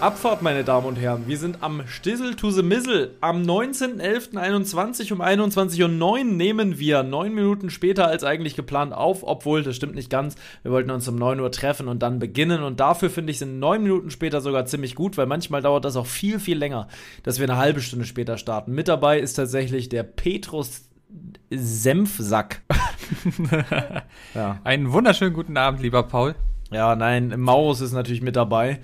Abfahrt, meine Damen und Herren. Wir sind am Stissel to the Mizzle. Am 19.11.21 um 21.09 Uhr nehmen wir neun Minuten später als eigentlich geplant auf, obwohl das stimmt nicht ganz. Wir wollten uns um 9 Uhr treffen und dann beginnen. Und dafür finde ich, sind neun Minuten später sogar ziemlich gut, weil manchmal dauert das auch viel, viel länger, dass wir eine halbe Stunde später starten. Mit dabei ist tatsächlich der Petrus Senfsack. ja. Einen wunderschönen guten Abend, lieber Paul. Ja, nein, Maurus ist natürlich mit dabei.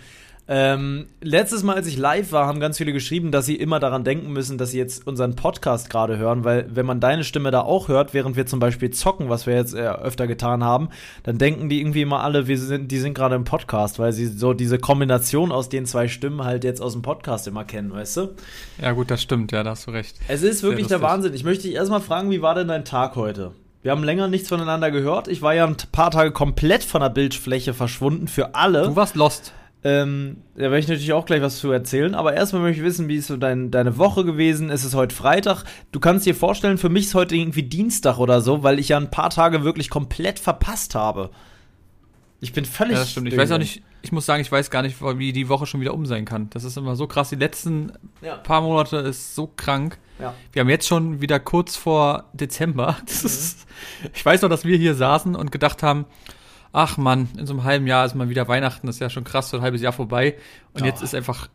Ähm, letztes Mal, als ich live war, haben ganz viele geschrieben, dass sie immer daran denken müssen, dass sie jetzt unseren Podcast gerade hören, weil wenn man deine Stimme da auch hört, während wir zum Beispiel zocken, was wir jetzt äh, öfter getan haben, dann denken die irgendwie immer alle, wir sind, die sind gerade im Podcast, weil sie so diese Kombination aus den zwei Stimmen halt jetzt aus dem Podcast immer kennen, weißt du? Ja, gut, das stimmt, ja, da hast du recht. Es ist wirklich der Wahnsinn. Ich möchte dich erstmal fragen, wie war denn dein Tag heute? Wir haben länger nichts voneinander gehört. Ich war ja ein paar Tage komplett von der Bildfläche verschwunden für alle. Du warst lost. Ähm, da werde ich natürlich auch gleich was zu erzählen. Aber erstmal möchte ich wissen, wie ist so dein, deine Woche gewesen? Ist es heute Freitag? Du kannst dir vorstellen, für mich ist heute irgendwie Dienstag oder so, weil ich ja ein paar Tage wirklich komplett verpasst habe. Ich bin völlig. Ja, das stimmt. Ich weiß auch nicht, ich muss sagen, ich weiß gar nicht, wie die Woche schon wieder um sein kann. Das ist immer so krass. Die letzten ja. paar Monate ist so krank. Ja. Wir haben jetzt schon wieder kurz vor Dezember. Mhm. ist, ich weiß noch, dass wir hier saßen und gedacht haben, ach man, in so einem halben Jahr ist mal wieder Weihnachten, das ist ja schon krass, so ein halbes Jahr vorbei. Und oh. jetzt ist einfach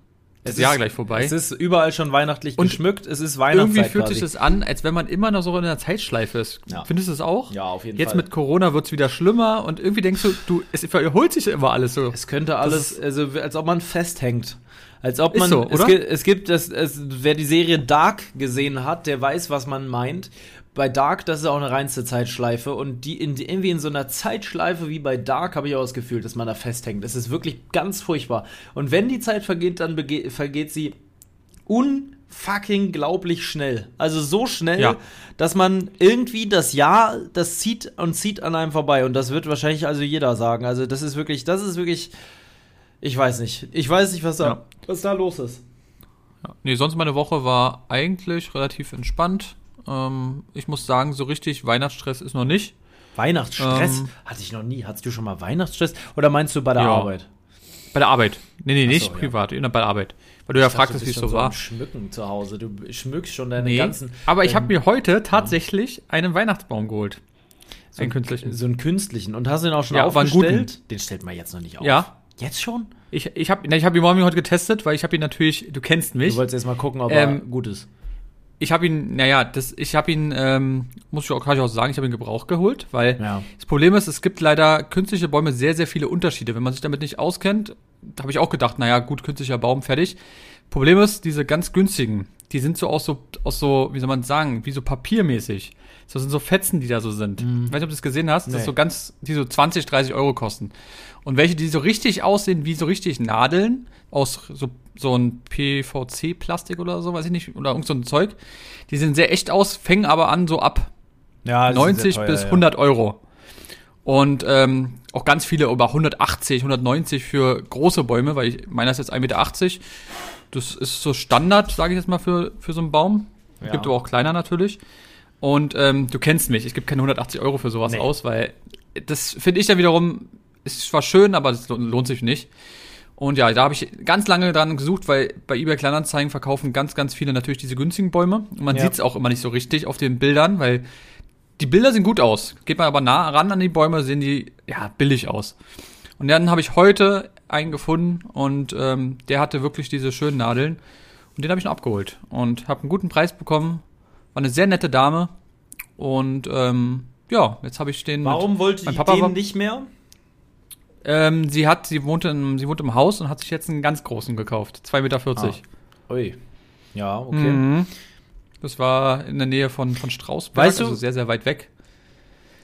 das es Jahr ist, gleich vorbei. Es ist überall schon weihnachtlich und geschmückt, es ist Weihnachtszeit Irgendwie fühlt sich das an, als wenn man immer noch so in einer Zeitschleife ist. Ja. Findest du es auch? Ja, auf jeden Jetzt Fall. Jetzt mit Corona wird es wieder schlimmer und irgendwie denkst du, du, es verholt sich immer alles so. Es könnte alles, also als ob man festhängt. Als ob man, so, es, gibt, es gibt, es, es, wer die Serie Dark gesehen hat, der weiß, was man meint bei Dark, das ist auch eine reinste Zeitschleife und die in, irgendwie in so einer Zeitschleife wie bei Dark habe ich auch das Gefühl, dass man da festhängt. Das ist wirklich ganz furchtbar. Und wenn die Zeit vergeht, dann vergeht sie unfucking glaublich schnell. Also so schnell, ja. dass man irgendwie das Jahr, das zieht und zieht an einem vorbei. Und das wird wahrscheinlich also jeder sagen. Also das ist wirklich, das ist wirklich, ich weiß nicht. Ich weiß nicht, was da, ja. was da los ist. Ja. Nee, sonst meine Woche war eigentlich relativ entspannt. Ähm, ich muss sagen, so richtig Weihnachtsstress ist noch nicht. Weihnachtsstress? Ähm, Hatte ich noch nie. Hattest du schon mal Weihnachtsstress? Oder meinst du bei der ja. Arbeit? Bei der Arbeit. Nee, nee, nicht so, privat, ja. bei der Arbeit. Weil du ja fragst, wie es so war. Schmücken zu Hause. Du schmückst schon deine nee, ganzen. Aber ich habe mir heute tatsächlich einen Weihnachtsbaum geholt. So einen künstlichen. So einen künstlichen. Und hast du den auch schon ja, aufgestellt? Den stellt man jetzt noch nicht auf. Ja. Jetzt schon? Ich, ich habe ich hab ihn morgen heute getestet, weil ich habe ihn natürlich, du kennst mich. Du wolltest erst mal gucken, ob ähm, er gut ist ich habe ihn, naja, das, ich habe ihn, ähm, muss ich auch, kann ich auch sagen, ich habe ihn Gebrauch geholt, weil ja. das Problem ist, es gibt leider künstliche Bäume sehr, sehr viele Unterschiede. Wenn man sich damit nicht auskennt, habe ich auch gedacht, naja, gut, künstlicher Baum, fertig. Problem ist, diese ganz günstigen, die sind so aus so, aus so, wie soll man sagen, wie so papiermäßig. Das sind so Fetzen, die da so sind. Mhm. Ich weiß nicht, ob du das gesehen hast, nee. das so ganz, die so 20, 30 Euro kosten. Und welche, die so richtig aussehen wie so richtig Nadeln aus so, so ein PVC-Plastik oder so, weiß ich nicht, oder irgend so ein Zeug, die sehen sehr echt aus, fängen aber an so ab ja, 90 teuer, bis 100 ja. Euro. Und ähm, auch ganz viele über 180, 190 für große Bäume, weil ich meiner ist jetzt 1,80 Meter. Das ist so Standard, sage ich jetzt mal, für, für so einen Baum. Ja. Gibt aber auch kleiner natürlich. Und ähm, du kennst mich, ich gebe keine 180 Euro für sowas nee. aus, weil das finde ich dann wiederum, ist zwar schön, aber das lohnt sich nicht. Und ja, da habe ich ganz lange dran gesucht, weil bei eBay Kleinanzeigen verkaufen ganz, ganz viele natürlich diese günstigen Bäume. Und man ja. sieht es auch immer nicht so richtig auf den Bildern, weil die Bilder sehen gut aus. Geht man aber nah ran an die Bäume, sehen die ja billig aus. Und dann habe ich heute einen gefunden und ähm, der hatte wirklich diese schönen Nadeln. Und den habe ich noch abgeholt und habe einen guten Preis bekommen. War eine sehr nette Dame. Und ähm, ja, jetzt habe ich den. Warum wollte mein Papa den war, nicht mehr? Ähm, sie hat, sie wohnt, in, sie wohnt im Haus und hat sich jetzt einen ganz großen gekauft. 2,40 Meter. Ah. Ui. Ja, okay. Mhm. Das war in der Nähe von, von Strausberg, weißt du, also sehr, sehr weit weg.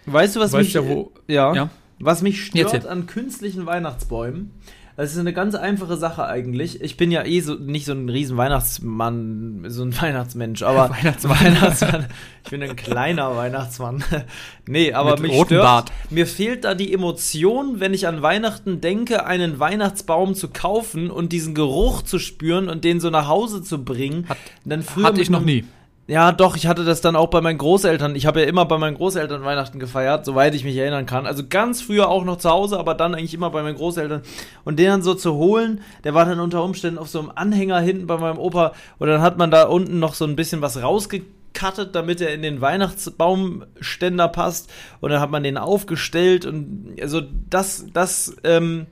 Weißt du, was weißt mich, ja, wo, ja, ja, was mich stört an künstlichen Weihnachtsbäumen? Das ist eine ganz einfache Sache eigentlich. Ich bin ja eh so nicht so ein riesen Weihnachtsmann, so ein Weihnachtsmensch, aber Weihnachtsmann. Weihnachtsmann. Ich bin ein kleiner Weihnachtsmann. nee, aber Mit mich stört, Bart. mir fehlt da die Emotion, wenn ich an Weihnachten denke, einen Weihnachtsbaum zu kaufen und diesen Geruch zu spüren und den so nach Hause zu bringen. Hat, dann früher hatte ich noch nie. Ja, doch, ich hatte das dann auch bei meinen Großeltern. Ich habe ja immer bei meinen Großeltern Weihnachten gefeiert, soweit ich mich erinnern kann. Also ganz früher auch noch zu Hause, aber dann eigentlich immer bei meinen Großeltern. Und den dann so zu holen, der war dann unter Umständen auf so einem Anhänger hinten bei meinem Opa. Und dann hat man da unten noch so ein bisschen was rausgekattet, damit er in den Weihnachtsbaumständer passt. Und dann hat man den aufgestellt. Und also das, das, ähm,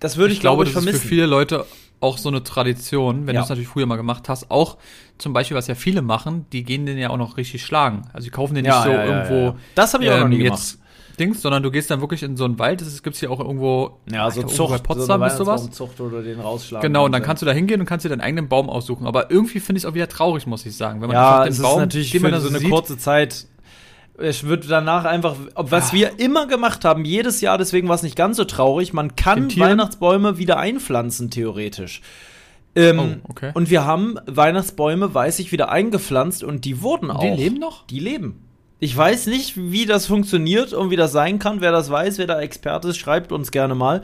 das würde ich, ich glaube, ich vermissen. Ist für viele Leute auch so eine Tradition, wenn ja. du es natürlich früher mal gemacht hast, auch zum Beispiel, was ja viele machen, die gehen den ja auch noch richtig schlagen. Also die kaufen den ja, nicht so ja, irgendwo. Das habe ich ähm, auch noch nie jetzt gemacht. Dings, sondern du gehst dann wirklich in so einen Wald, das gibt es hier auch irgendwo, ja, so Zucht, bei Potsdam so ist sowas. Zucht oder den rausschlagen. Genau, und dann kannst du da hingehen und kannst dir deinen eigenen Baum aussuchen. Aber irgendwie finde ich es auch wieder traurig, muss ich sagen. Wenn man ja, den es Baum, ist natürlich für so eine sieht, kurze Zeit es wird danach einfach, was wir immer gemacht haben, jedes Jahr, deswegen war es nicht ganz so traurig, man kann Weihnachtsbäume wieder einpflanzen, theoretisch. Ähm, oh, okay. Und wir haben Weihnachtsbäume, weiß ich, wieder eingepflanzt und die wurden auch. Die leben noch? Die leben. Ich weiß nicht, wie das funktioniert und wie das sein kann. Wer das weiß, wer da Experte ist, schreibt uns gerne mal.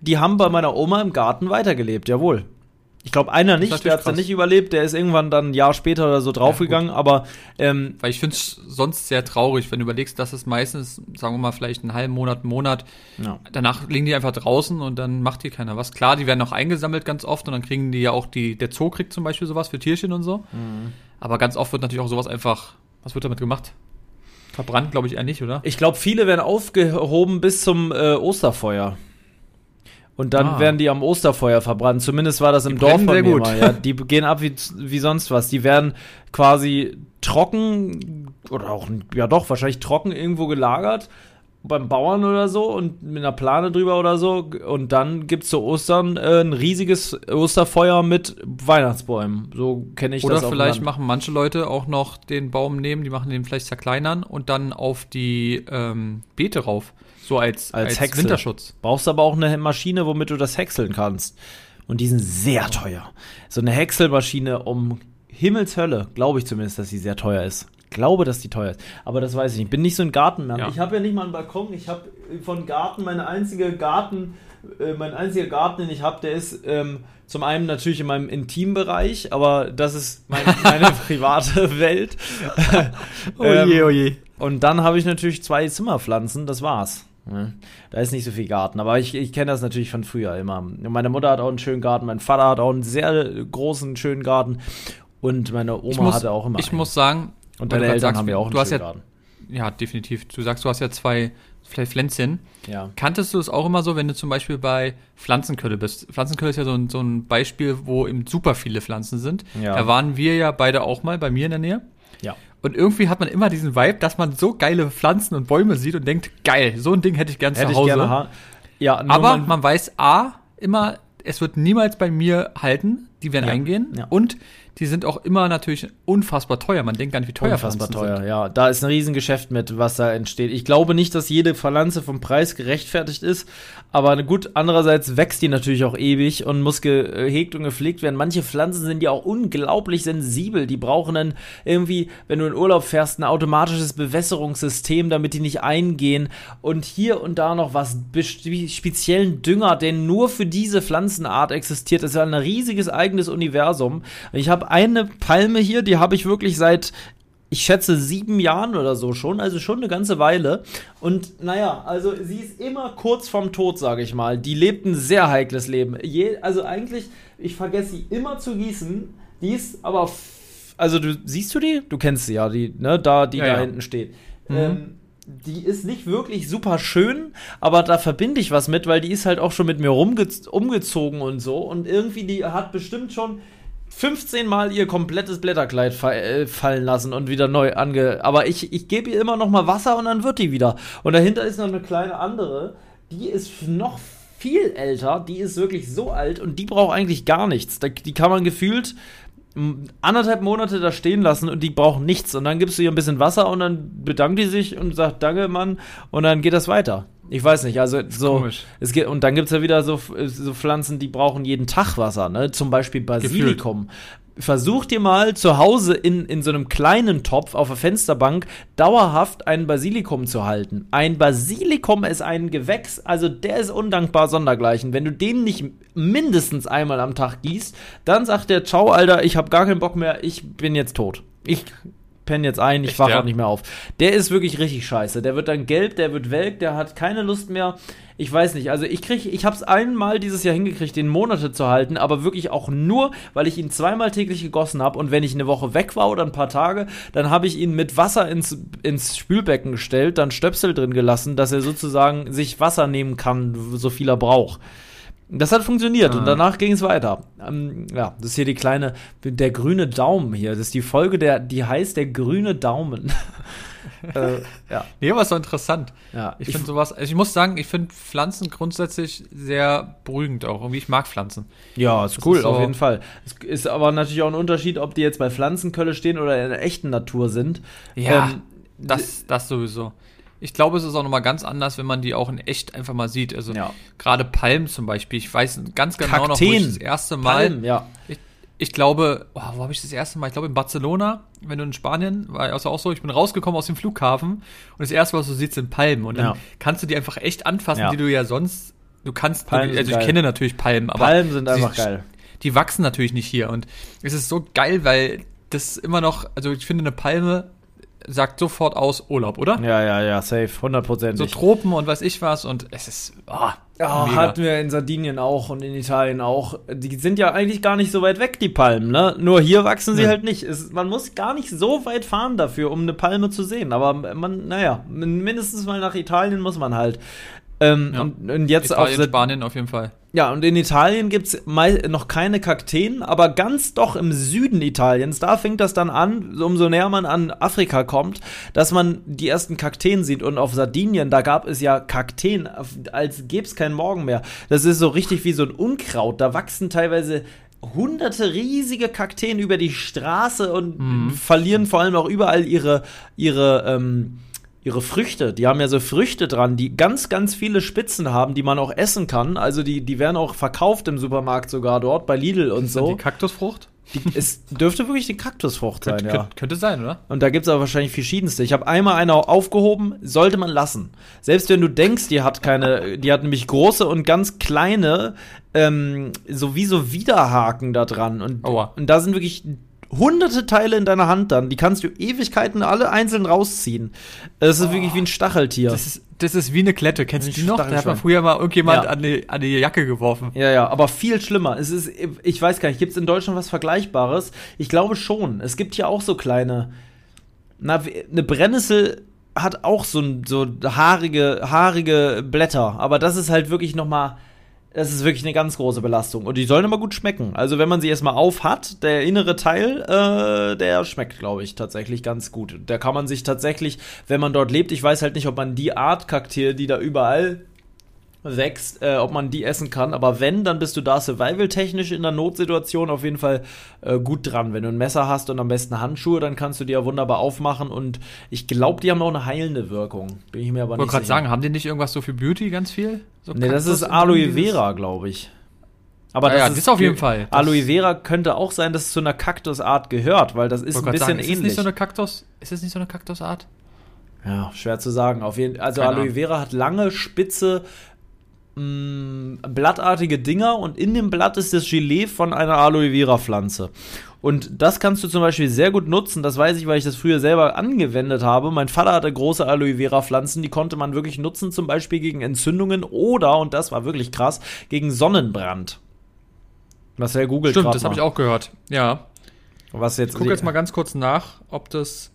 Die haben bei meiner Oma im Garten weitergelebt, jawohl. Ich glaube, einer nicht, der hat es dann nicht überlebt, der ist irgendwann dann ein Jahr später oder so draufgegangen, ja, aber ähm, Weil ich finde es sonst sehr traurig, wenn du überlegst, dass es meistens, sagen wir mal, vielleicht einen halben Monat, einen Monat, ja. danach liegen die einfach draußen und dann macht hier keiner was. Klar, die werden auch eingesammelt ganz oft und dann kriegen die ja auch die, der Zoo kriegt zum Beispiel sowas für Tierchen und so. Mhm. Aber ganz oft wird natürlich auch sowas einfach, was wird damit gemacht? Verbrannt, glaube ich, eher nicht, oder? Ich glaube, viele werden aufgehoben bis zum äh, Osterfeuer. Und dann ah. werden die am Osterfeuer verbrannt. Zumindest war das im die Dorf von mir gut. Mal, ja. Die gehen ab wie, wie sonst was. Die werden quasi trocken oder auch, ja doch, wahrscheinlich trocken irgendwo gelagert beim Bauern oder so und mit einer Plane drüber oder so. Und dann gibt es zu Ostern äh, ein riesiges Osterfeuer mit Weihnachtsbäumen. So kenne ich oder das. Oder vielleicht machen manche Leute auch noch den Baum nehmen, die machen den vielleicht zerkleinern und dann auf die ähm, Beete rauf. So als, als, als Winterschutz. Brauchst aber auch eine Maschine, womit du das häckseln kannst. Und die sind sehr teuer. So eine Häckselmaschine um Himmelshölle, glaube ich zumindest, dass sie sehr teuer ist. Glaube, dass die teuer ist. Aber das weiß ich nicht. Ich bin nicht so ein Gartenmann. Ja. Ich habe ja nicht mal einen Balkon. Ich habe von Garten, meine einzige Garten, äh, mein einziger Garten, den ich habe, der ist ähm, zum einen natürlich in meinem Intimbereich, aber das ist mein, meine private Welt. oh je, oh je. Und dann habe ich natürlich zwei Zimmerpflanzen, das war's. Ne? Da ist nicht so viel Garten, aber ich, ich kenne das natürlich von früher immer. Meine Mutter hat auch einen schönen Garten, mein Vater hat auch einen sehr großen, schönen Garten und meine Oma muss, hatte auch immer Ich einen. muss sagen, und deine Eltern sagst, haben ja auch einen schönen ja, Garten. Ja, definitiv. Du sagst, du hast ja zwei Pflänzchen. Ja. Kanntest du es auch immer so, wenn du zum Beispiel bei Pflanzenkölle bist? Pflanzenkölle ist ja so ein, so ein Beispiel, wo eben super viele Pflanzen sind. Ja. Da waren wir ja beide auch mal bei mir in der Nähe. Ja. Und irgendwie hat man immer diesen Vibe, dass man so geile Pflanzen und Bäume sieht und denkt, geil, so ein Ding hätte ich gern hätte zu Hause. Ich gerne ja, Aber man, man weiß A, immer, es wird niemals bei mir halten, die werden ja, eingehen. Ja. Und die sind auch immer natürlich unfassbar teuer. Man denkt gar nicht, wie teuer Unfassbar teuer, sind. ja. Da ist ein Riesengeschäft mit, was da entsteht. Ich glaube nicht, dass jede Pflanze vom Preis gerechtfertigt ist, aber gut, andererseits wächst die natürlich auch ewig und muss gehegt und gepflegt werden. Manche Pflanzen sind ja auch unglaublich sensibel. Die brauchen dann irgendwie, wenn du in Urlaub fährst, ein automatisches Bewässerungssystem, damit die nicht eingehen. Und hier und da noch was, speziellen Dünger, der nur für diese Pflanzenart existiert. Das ist ja ein riesiges eigenes Universum. Ich habe eine Palme hier, die habe ich wirklich seit ich schätze sieben Jahren oder so schon, also schon eine ganze Weile. Und naja, also sie ist immer kurz vorm Tod, sage ich mal. Die lebt ein sehr heikles Leben. Je, also eigentlich, ich vergesse sie immer zu gießen. Die ist aber, also du siehst du die? Du kennst sie ja, die, ne, da, die ja, da ja. hinten steht. Mhm. Ähm, die ist nicht wirklich super schön, aber da verbinde ich was mit, weil die ist halt auch schon mit mir rumgezogen und so. Und irgendwie, die hat bestimmt schon 15 Mal ihr komplettes Blätterkleid äh, fallen lassen und wieder neu ange. Aber ich, ich gebe ihr immer noch mal Wasser und dann wird die wieder. Und dahinter ist noch eine kleine andere, die ist noch viel älter, die ist wirklich so alt und die braucht eigentlich gar nichts. Die kann man gefühlt anderthalb Monate da stehen lassen und die brauchen nichts. Und dann gibst du ihr ein bisschen Wasser und dann bedankt die sich und sagt, danke, Mann. Und dann geht das weiter. Ich weiß nicht, also so. Komisch. Es geht, und dann gibt es ja wieder so, so Pflanzen, die brauchen jeden Tag Wasser, ne? Zum Beispiel Basilikum. Gefühlt versuch dir mal zu Hause in, in so einem kleinen Topf auf der Fensterbank dauerhaft ein Basilikum zu halten. Ein Basilikum ist ein Gewächs, also der ist undankbar sondergleichen. Wenn du den nicht mindestens einmal am Tag gießt, dann sagt der, ciao, Alter, ich hab gar keinen Bock mehr, ich bin jetzt tot. Ich penne jetzt ein, ich wache ja? auch nicht mehr auf. Der ist wirklich richtig scheiße. Der wird dann gelb, der wird welk, der hat keine Lust mehr. Ich weiß nicht, also ich kriege, ich habe es einmal dieses Jahr hingekriegt, den Monate zu halten, aber wirklich auch nur, weil ich ihn zweimal täglich gegossen habe und wenn ich eine Woche weg war oder ein paar Tage, dann habe ich ihn mit Wasser ins, ins Spülbecken gestellt, dann Stöpsel drin gelassen, dass er sozusagen sich Wasser nehmen kann, so viel er braucht. Das hat funktioniert ah. und danach ging es weiter. Ähm, ja, das ist hier die kleine, der grüne Daumen hier. Das ist die Folge, der, die heißt der grüne Daumen. äh, ja. Nee, aber so interessant. Ja, ich, ich finde sowas, also ich muss sagen, ich finde Pflanzen grundsätzlich sehr beruhigend auch. Irgendwie, ich mag Pflanzen. Ja, ist das cool, ist so auf jeden Fall. Es ist aber natürlich auch ein Unterschied, ob die jetzt bei Pflanzenkölle stehen oder in der echten Natur sind. Ja, ähm, das, das sowieso ich glaube, es ist auch nochmal ganz anders, wenn man die auch in echt einfach mal sieht. Also ja. gerade Palmen zum Beispiel. Ich weiß ganz genau Kakteen. noch, wo ich das erste Mal. Palmen, ja. Ich, ich glaube, oh, wo habe ich das erste Mal? Ich glaube in Barcelona, wenn du in Spanien, war also auch so, ich bin rausgekommen aus dem Flughafen und das erste, was du siehst, sind Palmen. Und dann ja. kannst du die einfach echt anfassen, ja. die du ja sonst, du kannst, Palmen also ich geil. kenne natürlich Palmen, aber. Palmen sind einfach die, geil. Die wachsen natürlich nicht hier und es ist so geil, weil das immer noch, also ich finde eine Palme sagt sofort aus Urlaub, oder? Ja, ja, ja, safe, 100%. So Tropen und weiß ich was und es ist. Oh, ja, hatten wir in Sardinien auch und in Italien auch. Die sind ja eigentlich gar nicht so weit weg, die Palmen, ne? Nur hier wachsen sie ja. halt nicht. Es, man muss gar nicht so weit fahren dafür, um eine Palme zu sehen. Aber man, naja, mindestens mal nach Italien muss man halt. Ähm, ja. und, und, jetzt Italien, auf Spanien auf jeden Fall. Ja, und in Italien gibt es noch keine Kakteen, aber ganz doch im Süden Italiens, da fängt das dann an, umso näher man an Afrika kommt, dass man die ersten Kakteen sieht. Und auf Sardinien, da gab es ja Kakteen, als gäbe es keinen Morgen mehr. Das ist so richtig wie so ein Unkraut. Da wachsen teilweise hunderte riesige Kakteen über die Straße und mhm. verlieren vor allem auch überall ihre, ihre, ähm, ihre Früchte. Die haben ja so Früchte dran, die ganz, ganz viele Spitzen haben, die man auch essen kann. Also die, die werden auch verkauft im Supermarkt sogar dort, bei Lidl und so. Die Kaktusfrucht? Die, es dürfte wirklich die Kaktusfrucht sein, könnte, ja. Könnte sein, oder? Und da gibt es aber wahrscheinlich verschiedenste. Ich habe einmal eine aufgehoben, sollte man lassen. Selbst wenn du denkst, die hat keine, die hat nämlich große und ganz kleine, ähm, sowieso Widerhaken da dran. Und, Aua. und da sind wirklich hunderte Teile in deiner Hand dann. Die kannst du Ewigkeiten alle einzeln rausziehen. Das ist oh, wirklich wie ein Stacheltier. Das ist, das ist wie eine Klette. Kennst du die noch? Da hat man früher mal irgendjemand ja. an, die, an die Jacke geworfen. Ja, ja, aber viel schlimmer. Es ist, ich weiß gar nicht, gibt es in Deutschland was Vergleichbares? Ich glaube schon. Es gibt hier auch so kleine. Na, eine Brennnessel hat auch so, so haarige, haarige Blätter. Aber das ist halt wirklich noch mal das ist wirklich eine ganz große Belastung. Und die sollen immer gut schmecken. Also wenn man sie erstmal auf hat, der innere Teil, äh, der schmeckt, glaube ich, tatsächlich ganz gut. Da kann man sich tatsächlich, wenn man dort lebt, ich weiß halt nicht, ob man die Art Kakteen, die da überall wächst, äh, ob man die essen kann. Aber wenn, dann bist du da survival-technisch in der Notsituation auf jeden Fall äh, gut dran. Wenn du ein Messer hast und am besten Handschuhe, dann kannst du die ja wunderbar aufmachen. Und ich glaube, die haben auch eine heilende Wirkung. Bin ich mir aber nicht sicher. Ich wollte gerade sagen, haben die nicht irgendwas so für Beauty ganz viel? So nee, das ist Aloe Vera, glaube ich. Aber das, ja, ist, das auf jeden Fall. Aloe Vera könnte auch sein, dass es zu einer Kaktusart gehört, weil das ist ein bisschen sagen, ähnlich. Ist nicht so eine Kaktus? Ist es nicht so eine Kaktusart? Ja, schwer zu sagen. Auf jeden, also Keine Aloe Vera hat lange, spitze, mh, mm, blattartige Dinger und in dem Blatt ist das Gelee von einer Aloe Vera Pflanze. Und das kannst du zum Beispiel sehr gut nutzen. Das weiß ich, weil ich das früher selber angewendet habe. Mein Vater hatte große Aloe Vera Pflanzen, die konnte man wirklich nutzen, zum Beispiel gegen Entzündungen oder, und das war wirklich krass, gegen Sonnenbrand. Was er googelt Stimmt, das habe ich auch gehört. Ja. Was jetzt? Ich gucke jetzt mal ganz kurz nach, ob das.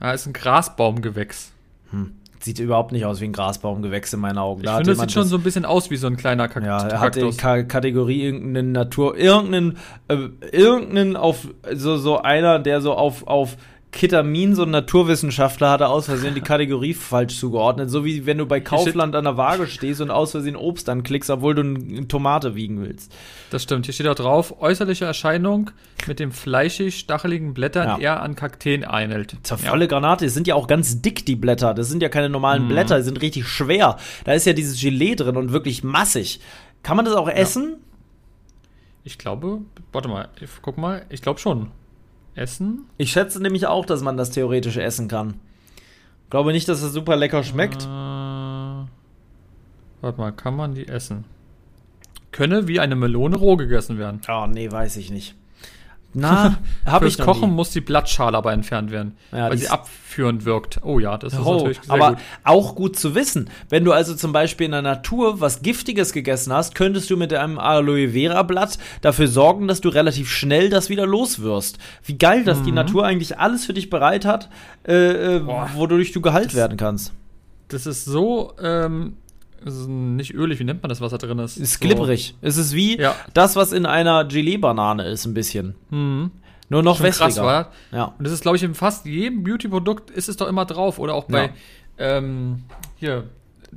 Ja, ist ein Grasbaumgewächs. Hm sieht überhaupt nicht aus wie ein Grasbaumgewächs in meinen Augen. Ich da finde, es sieht schon so ein bisschen aus wie so ein kleiner Kaktus. Ja, er hat die K Kategorie irgendeine Natur, irgendeinen, äh, irgendeinen auf, so, so einer, der so auf, auf Ketamin, so ein Naturwissenschaftler, hatte aus Versehen die Kategorie falsch zugeordnet. So wie wenn du bei Kaufland an der Waage stehst und aus Versehen Obst anklickst, obwohl du eine Tomate wiegen willst. Das stimmt. Hier steht auch drauf, äußerliche Erscheinung mit den fleischig stacheligen Blättern ja. eher an Kakteen ähnelt. Zervolle ja. Granate, die sind ja auch ganz dick, die Blätter. Das sind ja keine normalen mhm. Blätter, die sind richtig schwer. Da ist ja dieses Gelee drin und wirklich massig. Kann man das auch essen? Ich glaube, warte mal, ich, guck mal, ich glaube schon. Essen? Ich schätze nämlich auch, dass man das theoretisch essen kann. Glaube nicht, dass es das super lecker schmeckt. Äh, warte mal, kann man die essen? Könne wie eine Melone roh gegessen werden. Oh, nee, weiß ich nicht. Na, habe ich Kochen nie. muss die Blattschale aber entfernt werden, ja, weil sie abführend wirkt. Oh ja, das ist oh, natürlich sehr aber gut. auch gut zu wissen. Wenn du also zum Beispiel in der Natur was Giftiges gegessen hast, könntest du mit einem Aloe Vera Blatt dafür sorgen, dass du relativ schnell das wieder loswirst. Wie geil, dass mhm. die Natur eigentlich alles für dich bereit hat, äh, äh, wodurch du geheilt werden kannst. Das ist so ähm, es ist nicht ölig, wie nennt man das, was da drin ist? Es ist so. glibberig. Es ist wie ja. das, was in einer Gelee-Banane ist, ein bisschen. Mhm. Nur noch Schon wässriger. Krass, war. Ja. Und das ist, glaube ich, in fast jedem Beauty-Produkt ist es doch immer drauf. Oder auch bei, ja. ähm, hier,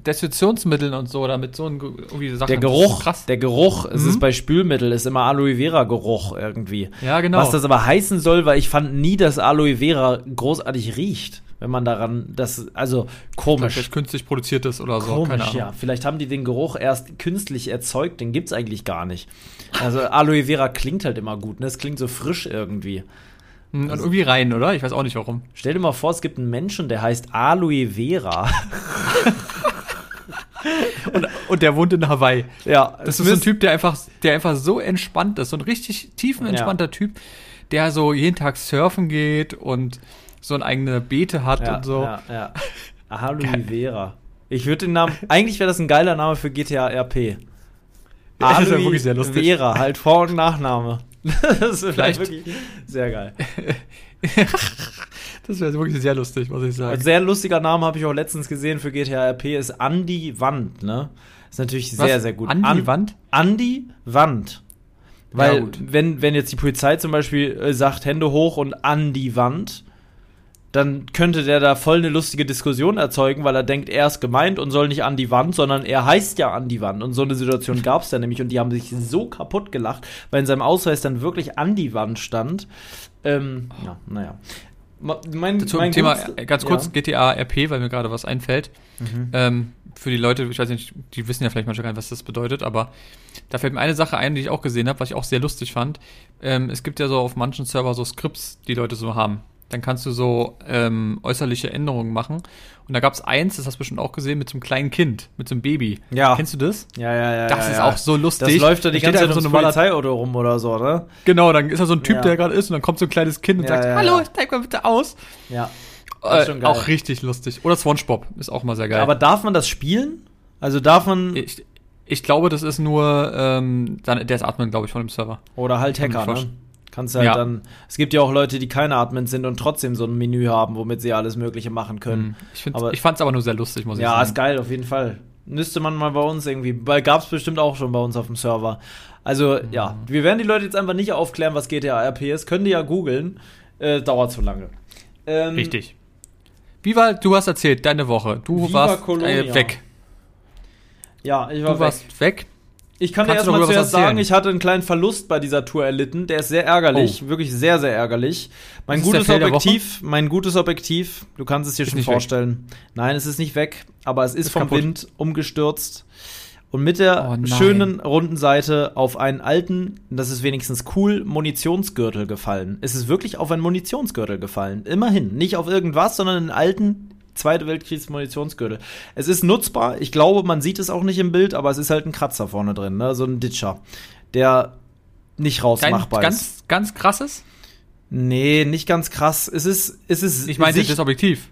Desinfektionsmitteln und so, damit so ein irgendwie Sachen. Der Geruch, krass. der Geruch, mhm. es ist bei Spülmittel, ist immer Aloe Vera Geruch irgendwie. Ja, genau. Was das aber heißen soll, weil ich fand nie, dass Aloe Vera großartig riecht wenn man daran, das, also komisch. Vielleicht künstlich produziert ist oder so. Komisch, ja. Vielleicht haben die den Geruch erst künstlich erzeugt, den gibt es eigentlich gar nicht. Also Aloe Vera klingt halt immer gut, ne? Es klingt so frisch irgendwie. Hm, und also, irgendwie rein, oder? Ich weiß auch nicht warum. Stell dir mal vor, es gibt einen Menschen, der heißt Aloe Vera. und, und, der wohnt in Hawaii. Ja. Das ist so ein Typ, der einfach, der einfach so entspannt ist. So ein richtig tiefenentspannter ja. Typ, der so jeden Tag surfen geht und so eine eigene Beete hat ja, und so. Ja, ja. Aloe Vera. Ich würde den Namen, eigentlich wäre das ein geiler Name für GTA RP. Ja, das ist ja wirklich sehr lustig. Vera, halt Vor- und Nachname. das wäre Vielleicht wirklich sehr geil. Das wäre wirklich sehr lustig, muss ich sagen. Ein sehr lustiger Name habe ich auch letztens gesehen für GTA RP ist Andy Wand, ne? Ist natürlich sehr, Was? sehr gut. Andy An Wand? Andy Wand. Weil, ja, wenn, wenn jetzt die Polizei zum Beispiel äh, sagt, Hände hoch und an die Wand, dann könnte der da voll eine lustige Diskussion erzeugen, weil er denkt, er ist gemeint und soll nicht an die Wand, sondern er heißt ja an die Wand. Und so eine Situation gab es da nämlich und die haben sich so kaputt gelacht, weil in seinem Ausweis dann wirklich an die Wand stand. Ähm, ja, naja. Mein, Zum mein Thema, Gunst, ganz kurz, ja. GTA RP, weil mir gerade was einfällt. Mhm. Ähm, für die Leute, ich weiß nicht, die wissen ja vielleicht manchmal gar nicht, was das bedeutet, aber da fällt mir eine Sache ein, die ich auch gesehen habe, was ich auch sehr lustig fand. Ähm, es gibt ja so auf manchen Server so Skripts, die Leute so haben. Dann kannst du so ähm, äußerliche Änderungen machen. Und da gab es eins, das hast du bestimmt auch gesehen, mit so einem kleinen Kind, mit so einem Baby. Ja. Kennst du das? Ja, ja, ja. Das ja, ist ja. auch so lustig. Das läuft da die ganze Zeit so ein Polizeiauto rum oder so, ne? Genau, dann ist da so ein Typ, ja. der gerade ist und dann kommt so ein kleines Kind und sagt, hallo, steig mal bitte aus. Ja. Äh, auch richtig lustig. Oder SpongeBob ist auch mal sehr geil. Aber darf man das spielen? Also darf man. Ich, ich glaube, das ist nur, ähm, dann, der ist Admin, glaube ich, von dem Server. Oder halt Hacker, ne? Kannst halt ja. dann. Es gibt ja auch Leute, die keine Admins sind und trotzdem so ein Menü haben, womit sie alles Mögliche machen können. Mhm. Ich, ich fand es aber nur sehr lustig, muss ich ja, sagen. Ja, ist geil, auf jeden Fall. Müsste man mal bei uns irgendwie. Gab es bestimmt auch schon bei uns auf dem Server. Also, mhm. ja, wir werden die Leute jetzt einfach nicht aufklären, was GTA RP ist. Können die ja googeln. Äh, dauert zu lange. Ähm, Richtig. Wie war, du hast erzählt, deine Woche. Du Viva warst äh, weg. Ja, ich war du weg. warst weg. Ich kann Kannst dir erstmal zuerst sagen, ich hatte einen kleinen Verlust bei dieser Tour erlitten. Der ist sehr ärgerlich, oh. wirklich sehr, sehr ärgerlich. Mein gutes Objektiv, mein gutes Objektiv, du kannst es dir ist schon vorstellen. Weg. Nein, es ist nicht weg, aber es ist, ist vom kaputt. Wind umgestürzt und mit der oh schönen runden Seite auf einen alten, das ist wenigstens cool, Munitionsgürtel gefallen. Es ist wirklich auf einen Munitionsgürtel gefallen. Immerhin. Nicht auf irgendwas, sondern einen alten Zweite Weltkriegsmunitionsgürtel. Es ist nutzbar. Ich glaube, man sieht es auch nicht im Bild, aber es ist halt ein Kratzer vorne drin, ne? so ein Ditcher, der nicht rausmachbar Dein, ist. Ganz, ganz krasses? Nee, nicht ganz krass. Es ist, es ist. Ich meine, das Objektiv.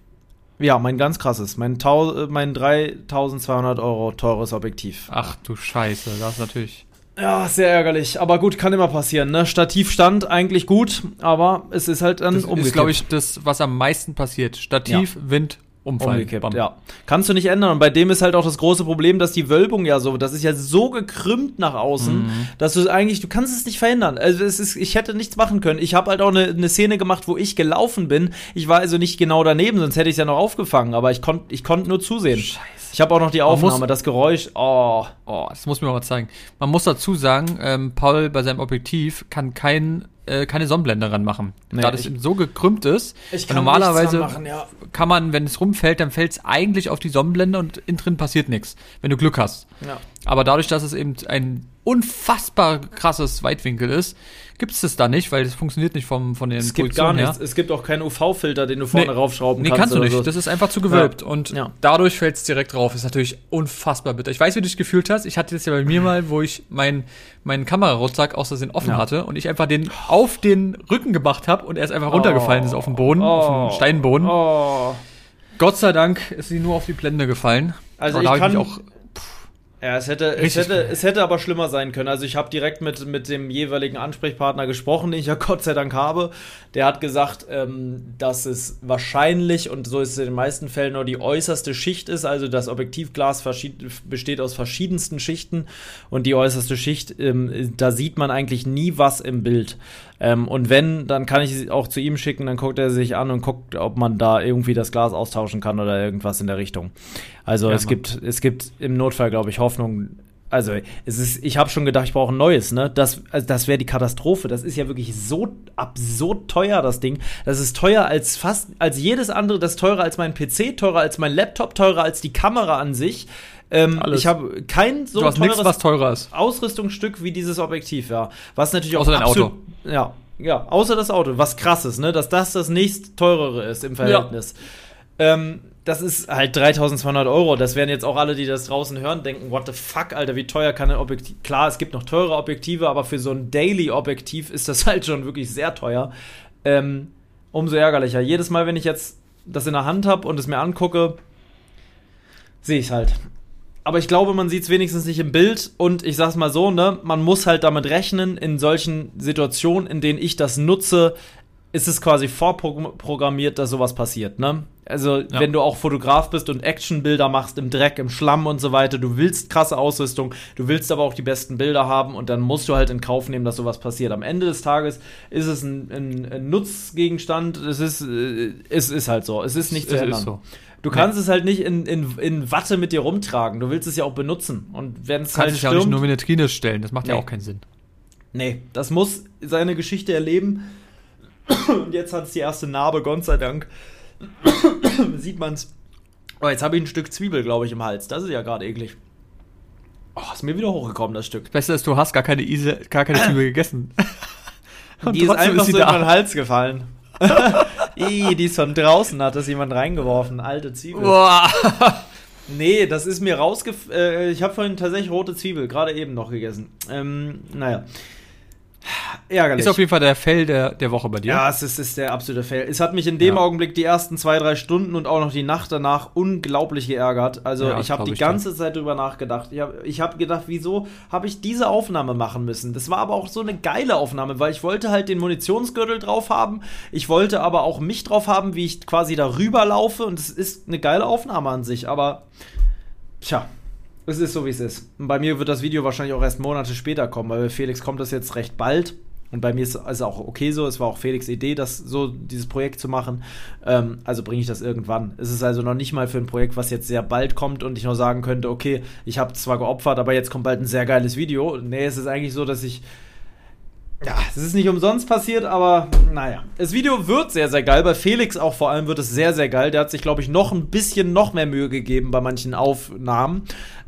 Ja, mein ganz krasses. Mein, Tau mein 3200 Euro teures Objektiv. Ach du Scheiße, das ist natürlich. Ja, sehr ärgerlich. Aber gut, kann immer passieren. Ne? Stativ stand eigentlich gut, aber es ist halt dann umgekehrt. Das ist, glaube ich, das, was am meisten passiert. Stativ, ja. Wind, umfallen. Umgekippt, ja. Kannst du nicht ändern. Und bei dem ist halt auch das große Problem, dass die Wölbung ja so, das ist ja so gekrümmt nach außen, mhm. dass du eigentlich, du kannst es nicht verhindern. Also es ist, ich hätte nichts machen können. Ich habe halt auch eine, eine Szene gemacht, wo ich gelaufen bin. Ich war also nicht genau daneben, sonst hätte ich es ja noch aufgefangen. Aber ich konnte ich konnt nur zusehen. Scheiße. Ich habe auch noch die Aufnahme, muss, das Geräusch. Oh. oh, das muss mir mal zeigen. Man muss dazu sagen, ähm, Paul bei seinem Objektiv kann kein äh, keine Sonnenblende ranmachen. Nee, da das so gekrümmt ist. Ich kann normalerweise machen, ja. kann man, wenn es rumfällt, dann fällt es eigentlich auf die Sonnenblende und innen drin passiert nichts, wenn du Glück hast. Ja. Aber dadurch, dass es eben ein unfassbar krasses Weitwinkel ist, gibt es das da nicht, weil das funktioniert nicht vom, von den Es gibt gar nichts. Es gibt auch keinen UV-Filter, den du vorne nee, raufschrauben nee, kannst. Nee, kannst du nicht. So. Das ist einfach zu gewölbt. Ja. Und ja. dadurch fällt es direkt drauf. Ist natürlich unfassbar bitter. Ich weiß, wie du dich gefühlt hast. Ich hatte das ja bei mir mal, wo ich meinen mein Kamerarucksack aus Versehen offen ja. hatte und ich einfach den auf den Rücken gemacht habe und er ist einfach runtergefallen oh. ist auf den Boden, oh. auf den Steinboden. Oh. Gott sei Dank ist sie nur auf die Blende gefallen. Also ich kann, ich auch ja, es hätte, es hätte, es hätte aber schlimmer sein können. Also ich habe direkt mit, mit dem jeweiligen Ansprechpartner gesprochen, den ich ja Gott sei Dank habe. Der hat gesagt, ähm, dass es wahrscheinlich, und so ist es in den meisten Fällen, nur die äußerste Schicht ist. Also das Objektivglas besteht aus verschiedensten Schichten und die äußerste Schicht, ähm, da sieht man eigentlich nie was im Bild. Ähm, und wenn, dann kann ich sie auch zu ihm schicken, dann guckt er sich an und guckt, ob man da irgendwie das Glas austauschen kann oder irgendwas in der Richtung. Also ja, es gibt, es gibt im Notfall, glaube ich, Hoffnung. Also es ist, ich habe schon gedacht, ich brauche ein neues, ne? Das, also das wäre die Katastrophe. Das ist ja wirklich so absurd teuer, das Ding. Das ist teuer als fast, als jedes andere, das ist teurer als mein PC, teurer als mein Laptop, teurer als die Kamera an sich. Ähm, ich habe kein so du hast teures nix, was teurer ist. Ausrüstungsstück wie dieses Objektiv, ja. Was natürlich Außer auch dein Auto. Ja, ja, außer das Auto. Was krass ist, ne? Dass das das nächst teurere ist im Verhältnis. Ja. Ähm, das ist halt 3200 Euro. Das werden jetzt auch alle, die das draußen hören, denken, what the fuck, Alter, wie teuer kann ein Objektiv. Klar, es gibt noch teure Objektive, aber für so ein Daily-Objektiv ist das halt schon wirklich sehr teuer. Ähm, umso ärgerlicher. Jedes Mal, wenn ich jetzt das in der Hand habe und es mir angucke, sehe ich halt aber ich glaube, man sieht es wenigstens nicht im Bild und ich sag's mal so, ne, man muss halt damit rechnen, in solchen Situationen, in denen ich das nutze, ist es quasi vorprogrammiert, dass sowas passiert, ne? Also, ja. wenn du auch Fotograf bist und Actionbilder machst im Dreck, im Schlamm und so weiter, du willst krasse Ausrüstung, du willst aber auch die besten Bilder haben und dann musst du halt in Kauf nehmen, dass sowas passiert. Am Ende des Tages ist es ein, ein, ein Nutzgegenstand, es ist, äh, es ist halt so, es ist nicht zu ändern. So. Du kannst nee. es halt nicht in, in, in Watte mit dir rumtragen. Du willst es ja auch benutzen. Und wenn es halt stürmt, ja auch nicht nur in eine Trine stellen. Das macht nee. ja auch keinen Sinn. Nee, das muss seine Geschichte erleben. Und jetzt hat es die erste Narbe, Gott sei Dank. Sieht man es. Oh, jetzt habe ich ein Stück Zwiebel, glaube ich, im Hals. Das ist ja gerade eklig. Oh, ist mir wieder hochgekommen, das Stück. Beste ist, du hast gar keine, Ise, gar keine Zwiebel gegessen. Und die ist einfach ist so da. in meinen Hals gefallen. Ih, die ist von draußen, hat das jemand reingeworfen. Alte Zwiebel. Boah. Nee, das ist mir rausgef... Äh, ich habe vorhin tatsächlich rote Zwiebel, gerade eben noch gegessen. Ähm, naja. Ärgerlich. Ist auf jeden Fall der Fell der, der Woche bei dir. Ja, es ist, ist der absolute Fell. Es hat mich in dem ja. Augenblick die ersten zwei, drei Stunden und auch noch die Nacht danach unglaublich geärgert. Also ja, ich habe die ganze dann. Zeit drüber nachgedacht. Ich habe ich hab gedacht, wieso habe ich diese Aufnahme machen müssen? Das war aber auch so eine geile Aufnahme, weil ich wollte halt den Munitionsgürtel drauf haben. Ich wollte aber auch mich drauf haben, wie ich quasi darüber laufe. Und es ist eine geile Aufnahme an sich. Aber, tja, es ist so, wie es ist. Und bei mir wird das Video wahrscheinlich auch erst Monate später kommen, weil bei Felix kommt das jetzt recht bald. Und bei mir ist es auch okay so. Es war auch Felix' Idee, das so dieses Projekt zu machen. Ähm, also bringe ich das irgendwann. Es ist also noch nicht mal für ein Projekt, was jetzt sehr bald kommt und ich nur sagen könnte, okay, ich habe zwar geopfert, aber jetzt kommt bald ein sehr geiles Video. Nee, es ist eigentlich so, dass ich ja, es ist nicht umsonst passiert, aber naja. Das Video wird sehr, sehr geil. Bei Felix auch vor allem wird es sehr, sehr geil. Der hat sich, glaube ich, noch ein bisschen noch mehr Mühe gegeben bei manchen Aufnahmen.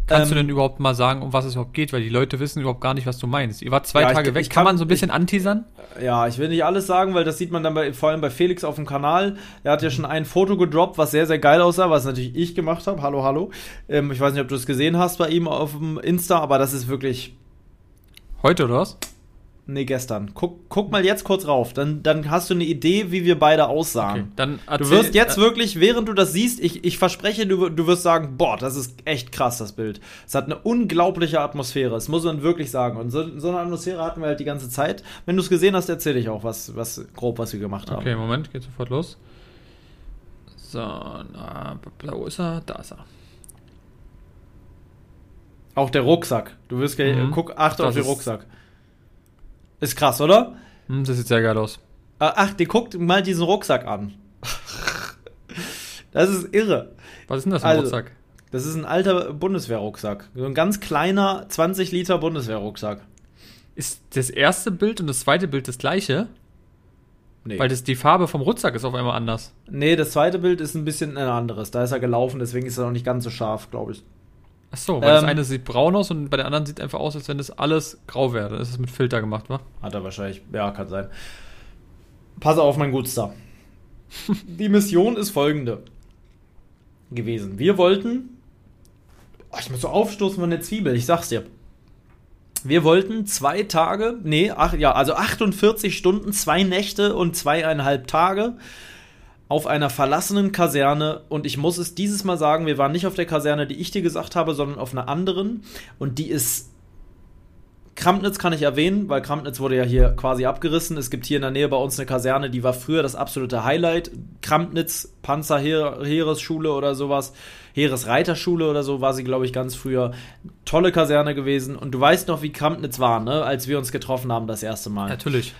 Kannst ähm, du denn überhaupt mal sagen, um was es überhaupt geht? Weil die Leute wissen überhaupt gar nicht, was du meinst. Ihr wart zwei ja, Tage ich, weg. Ich kann, kann, man so ein bisschen ich, anteasern? Ja, ich will nicht alles sagen, weil das sieht man dann bei, vor allem bei Felix auf dem Kanal. Er hat ja schon ein Foto gedroppt, was sehr, sehr geil aussah, was natürlich ich gemacht habe. Hallo, hallo. Ähm, ich weiß nicht, ob du es gesehen hast bei ihm auf dem Insta, aber das ist wirklich. Heute oder was? Nee, gestern. Guck, guck mal jetzt kurz rauf. Dann, dann hast du eine Idee, wie wir beide aussahen. Okay, dann du wirst jetzt äh, wirklich, während du das siehst, ich, ich verspreche, du, du wirst sagen, boah, das ist echt krass, das Bild. Es hat eine unglaubliche Atmosphäre. Das muss man wirklich sagen. Und so, so eine Atmosphäre hatten wir halt die ganze Zeit. Wenn du es gesehen hast, erzähle ich auch, was, was grob, was wir gemacht haben. Okay, Moment, geht sofort los. So, na, wo ist er? Da ist er. Auch der Rucksack. Du wirst mhm. guck, achte das auf den Rucksack. Ist krass, oder? Hm, das sieht sehr geil aus. Ah, ach, die guckt mal diesen Rucksack an. das ist irre. Was ist denn das für ein also, Rucksack? Das ist ein alter Bundeswehrrucksack. So ein ganz kleiner 20 Liter Bundeswehrrucksack. Ist das erste Bild und das zweite Bild das gleiche? Nee. Weil das, die Farbe vom Rucksack ist auf einmal anders. Nee, das zweite Bild ist ein bisschen ein anderes. Da ist er gelaufen, deswegen ist er noch nicht ganz so scharf, glaube ich. Ach so, weil ähm, das eine sieht braun aus und bei der anderen sieht einfach aus, als wenn das alles grau wäre. Das ist mit Filter gemacht, wa? Hat er wahrscheinlich. Ja, kann sein. Pass auf, mein Gutster. Die Mission ist folgende gewesen. Wir wollten. Oh, ich muss so aufstoßen von der Zwiebel, ich sag's dir. Wir wollten zwei Tage, nee, ach, ja, also 48 Stunden, zwei Nächte und zweieinhalb Tage auf einer verlassenen Kaserne und ich muss es dieses Mal sagen, wir waren nicht auf der Kaserne, die ich dir gesagt habe, sondern auf einer anderen und die ist Krampnitz kann ich erwähnen, weil Krampnitz wurde ja hier quasi abgerissen. Es gibt hier in der Nähe bei uns eine Kaserne, die war früher das absolute Highlight. Krampnitz, Panzerheeresschule oder sowas, Heeresreiterschule oder so war sie, glaube ich, ganz früher. Tolle Kaserne gewesen. Und du weißt noch, wie Krampnitz war, ne, als wir uns getroffen haben das erste Mal. Natürlich.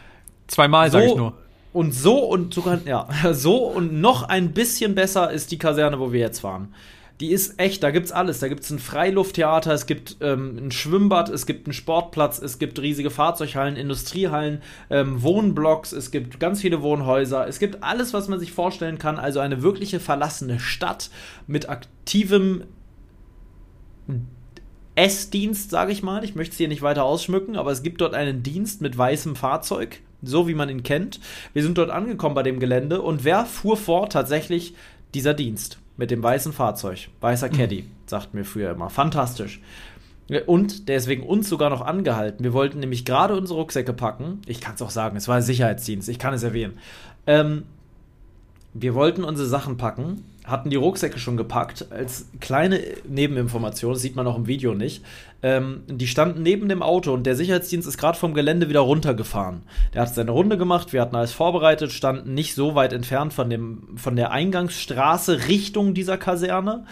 Zweimal, so, sag ich nur. Und so und sogar, ja, so und noch ein bisschen besser ist die Kaserne, wo wir jetzt fahren. Die ist echt, da gibt's alles. Da gibt's ein Freilufttheater, es gibt ähm, ein Schwimmbad, es gibt einen Sportplatz, es gibt riesige Fahrzeughallen, Industriehallen, ähm, Wohnblocks, es gibt ganz viele Wohnhäuser, es gibt alles, was man sich vorstellen kann. Also eine wirkliche verlassene Stadt mit aktivem S-Dienst, sage ich mal. Ich möchte es hier nicht weiter ausschmücken, aber es gibt dort einen Dienst mit weißem Fahrzeug, so wie man ihn kennt. Wir sind dort angekommen bei dem Gelände und wer fuhr vor? Tatsächlich dieser Dienst mit dem weißen Fahrzeug. Weißer Caddy, mhm. sagt mir früher immer. Fantastisch. Und der ist wegen uns sogar noch angehalten. Wir wollten nämlich gerade unsere Rucksäcke packen. Ich kann es auch sagen, es war ein Sicherheitsdienst, ich kann es erwähnen. Ähm, wir wollten unsere Sachen packen, hatten die Rucksäcke schon gepackt. Als kleine Nebeninformation, das sieht man auch im Video nicht. Ähm, die standen neben dem Auto und der Sicherheitsdienst ist gerade vom Gelände wieder runtergefahren. Der hat seine Runde gemacht, wir hatten alles vorbereitet, standen nicht so weit entfernt von, dem, von der Eingangsstraße Richtung dieser Kaserne.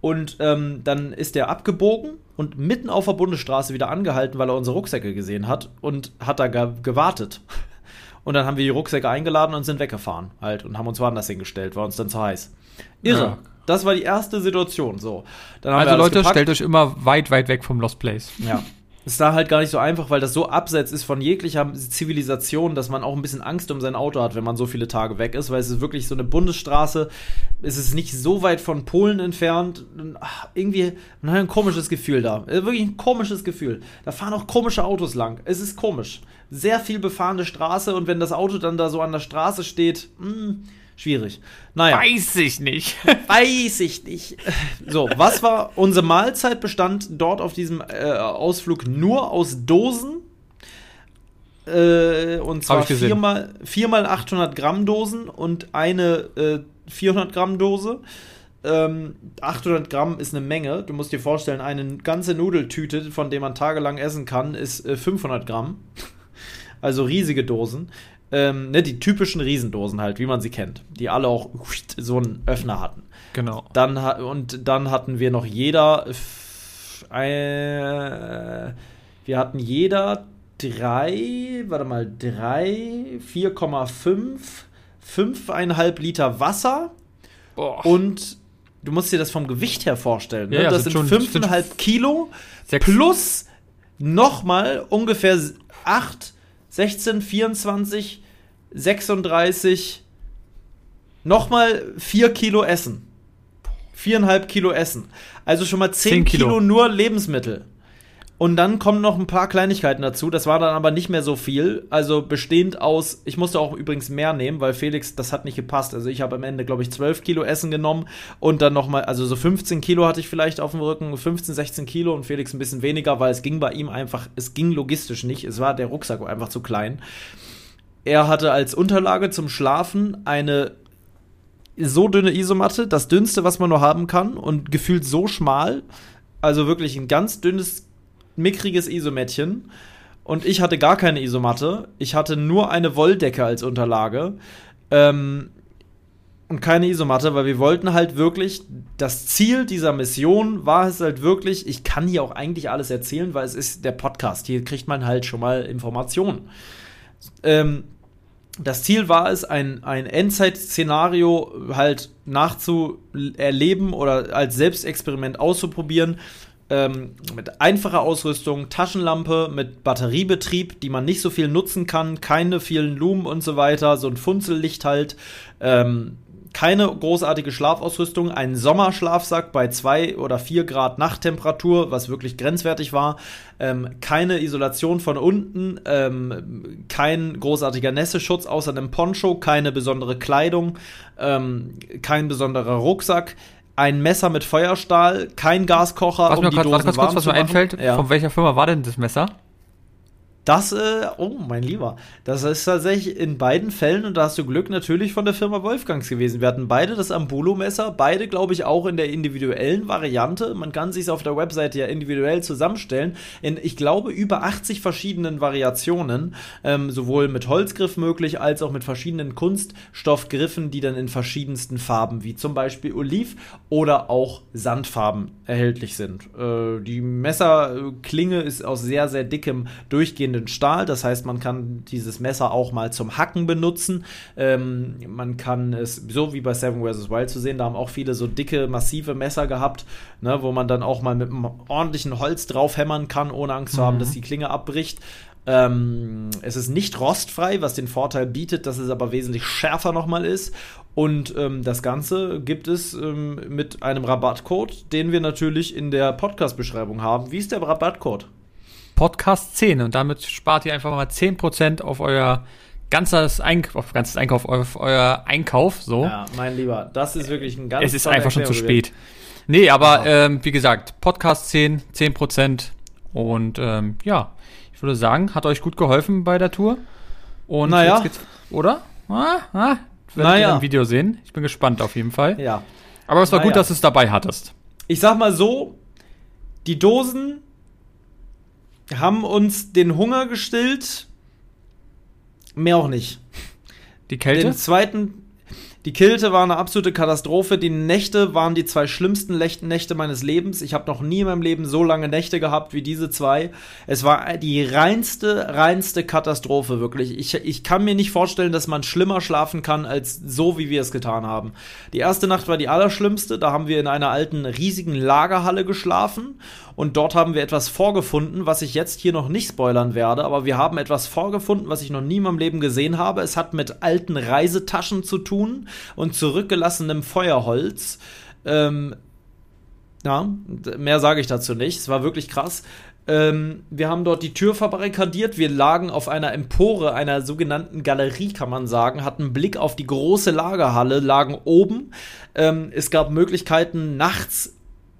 Und ähm, dann ist er abgebogen und mitten auf der Bundesstraße wieder angehalten, weil er unsere Rucksäcke gesehen hat und hat da ge gewartet. Und dann haben wir die Rucksäcke eingeladen und sind weggefahren halt und haben uns woanders hingestellt, war uns dann zu heiß. Irre. Ja. Das war die erste Situation. So. also Leute, gepackt. stellt euch immer weit, weit weg vom Lost Place. Ja. Ist da halt gar nicht so einfach, weil das so abseits ist von jeglicher Zivilisation, dass man auch ein bisschen Angst um sein Auto hat, wenn man so viele Tage weg ist, weil es ist wirklich so eine Bundesstraße. Es ist nicht so weit von Polen entfernt. Ach, irgendwie man hat ein komisches Gefühl da. Äh, wirklich ein komisches Gefühl. Da fahren auch komische Autos lang. Es ist komisch sehr viel befahrene Straße und wenn das Auto dann da so an der Straße steht, mh, hm, schwierig. Naja. Weiß ich nicht. Weiß ich nicht. So, was war unsere Mahlzeit bestand dort auf diesem äh, Ausflug nur aus Dosen. Äh, und zwar viermal, viermal 800 Gramm Dosen und eine äh, 400 Gramm Dose. Ähm, 800 Gramm ist eine Menge. Du musst dir vorstellen, eine ganze Nudeltüte, von der man tagelang essen kann, ist äh, 500 Gramm also riesige Dosen. Ähm, ne, die typischen Riesendosen halt, wie man sie kennt, die alle auch so einen Öffner hatten. Genau. Dann und dann hatten wir noch jeder, äh, wir hatten jeder drei, warte mal, drei, 4,5, 5,5 Liter Wasser Boah. und du musst dir das vom Gewicht her vorstellen. Ne? Ja, das sind 5,5 Kilo plus nochmal ungefähr 8 16, 24, 36, nochmal 4 Kilo Essen. 4,5 Kilo Essen. Also schon mal 10, 10 Kilo. Kilo nur Lebensmittel. Und dann kommen noch ein paar Kleinigkeiten dazu. Das war dann aber nicht mehr so viel. Also bestehend aus, ich musste auch übrigens mehr nehmen, weil Felix, das hat nicht gepasst. Also ich habe am Ende, glaube ich, 12 Kilo Essen genommen und dann nochmal, also so 15 Kilo hatte ich vielleicht auf dem Rücken, 15, 16 Kilo und Felix ein bisschen weniger, weil es ging bei ihm einfach, es ging logistisch nicht. Es war der Rucksack einfach zu klein. Er hatte als Unterlage zum Schlafen eine so dünne Isomatte, das dünnste, was man nur haben kann und gefühlt so schmal. Also wirklich ein ganz dünnes mickriges Isomättchen. Und ich hatte gar keine Isomatte. Ich hatte nur eine Wolldecke als Unterlage. Ähm, und keine Isomatte, weil wir wollten halt wirklich, das Ziel dieser Mission war es halt wirklich, ich kann hier auch eigentlich alles erzählen, weil es ist der Podcast, hier kriegt man halt schon mal Informationen. Ähm, das Ziel war es, ein, ein Endzeit-Szenario halt nachzuerleben oder als Selbstexperiment auszuprobieren. Ähm, mit einfacher Ausrüstung, Taschenlampe, mit Batteriebetrieb, die man nicht so viel nutzen kann, keine vielen Lumen und so weiter, so ein Funzellicht halt. Ähm, keine großartige Schlafausrüstung, ein Sommerschlafsack bei zwei oder vier Grad Nachttemperatur, was wirklich grenzwertig war, ähm, keine Isolation von unten, ähm, kein großartiger Nässeschutz außer einem Poncho, keine besondere Kleidung, ähm, kein besonderer Rucksack, ein Messer mit Feuerstahl, kein Gaskocher, was um mir die grad, Dosen was, kurz, was mir einfällt, ja. von welcher Firma war denn das Messer? Das, äh, oh mein Lieber, das ist tatsächlich in beiden Fällen, und da hast du Glück, natürlich von der Firma Wolfgangs gewesen. Wir hatten beide das Ambulo-Messer, beide, glaube ich, auch in der individuellen Variante. Man kann sich auf der Webseite ja individuell zusammenstellen. In, ich glaube, über 80 verschiedenen Variationen, ähm, sowohl mit Holzgriff möglich, als auch mit verschiedenen Kunststoffgriffen, die dann in verschiedensten Farben, wie zum Beispiel Oliv oder auch Sandfarben erhältlich sind. Äh, die Messerklinge ist aus sehr, sehr dickem, durchgehenden glühenden Stahl. Das heißt, man kann dieses Messer auch mal zum Hacken benutzen. Ähm, man kann es, so wie bei Seven vs. Wild zu sehen, da haben auch viele so dicke, massive Messer gehabt, ne, wo man dann auch mal mit einem ordentlichen Holz draufhämmern kann, ohne Angst zu haben, mhm. dass die Klinge abbricht. Ähm, es ist nicht rostfrei, was den Vorteil bietet, dass es aber wesentlich schärfer nochmal ist. Und ähm, das Ganze gibt es ähm, mit einem Rabattcode, den wir natürlich in der Podcast-Beschreibung haben. Wie ist der Rabattcode? Podcast 10 und damit spart ihr einfach mal 10% auf euer ganzes Einkauf, ganzes Einkauf, auf euer Einkauf, so. Ja, mein Lieber, das ist wirklich ein ganz Es ist einfach schon zu spät. Nee, aber ja. ähm, wie gesagt, Podcast 10, 10% und ähm, ja, ich würde sagen, hat euch gut geholfen bei der Tour. Und naja. jetzt geht's, oder? Ah, ah, werdet naja. ihr im Video sehen. Ich bin gespannt auf jeden Fall. Ja. Aber es war naja. gut, dass du es dabei hattest. Ich sag mal so, die Dosen haben uns den Hunger gestillt. Mehr auch nicht. Die Kälte? Den zweiten, die Kälte war eine absolute Katastrophe. Die Nächte waren die zwei schlimmsten Nächte meines Lebens. Ich habe noch nie in meinem Leben so lange Nächte gehabt wie diese zwei. Es war die reinste, reinste Katastrophe, wirklich. Ich, ich kann mir nicht vorstellen, dass man schlimmer schlafen kann, als so, wie wir es getan haben. Die erste Nacht war die allerschlimmste. Da haben wir in einer alten, riesigen Lagerhalle geschlafen. Und dort haben wir etwas vorgefunden, was ich jetzt hier noch nicht spoilern werde. Aber wir haben etwas vorgefunden, was ich noch nie in meinem Leben gesehen habe. Es hat mit alten Reisetaschen zu tun und zurückgelassenem Feuerholz. Ähm, ja, mehr sage ich dazu nicht. Es war wirklich krass. Ähm, wir haben dort die Tür verbarrikadiert. Wir lagen auf einer Empore, einer sogenannten Galerie, kann man sagen, hatten Blick auf die große Lagerhalle, lagen oben. Ähm, es gab Möglichkeiten, nachts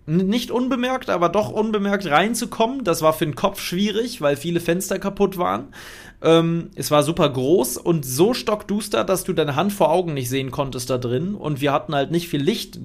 nicht unbemerkt, aber doch unbemerkt reinzukommen. Das war für den Kopf schwierig, weil viele Fenster kaputt waren. Ähm, es war super groß und so stockduster, dass du deine Hand vor Augen nicht sehen konntest da drin. Und wir hatten halt nicht viel Licht.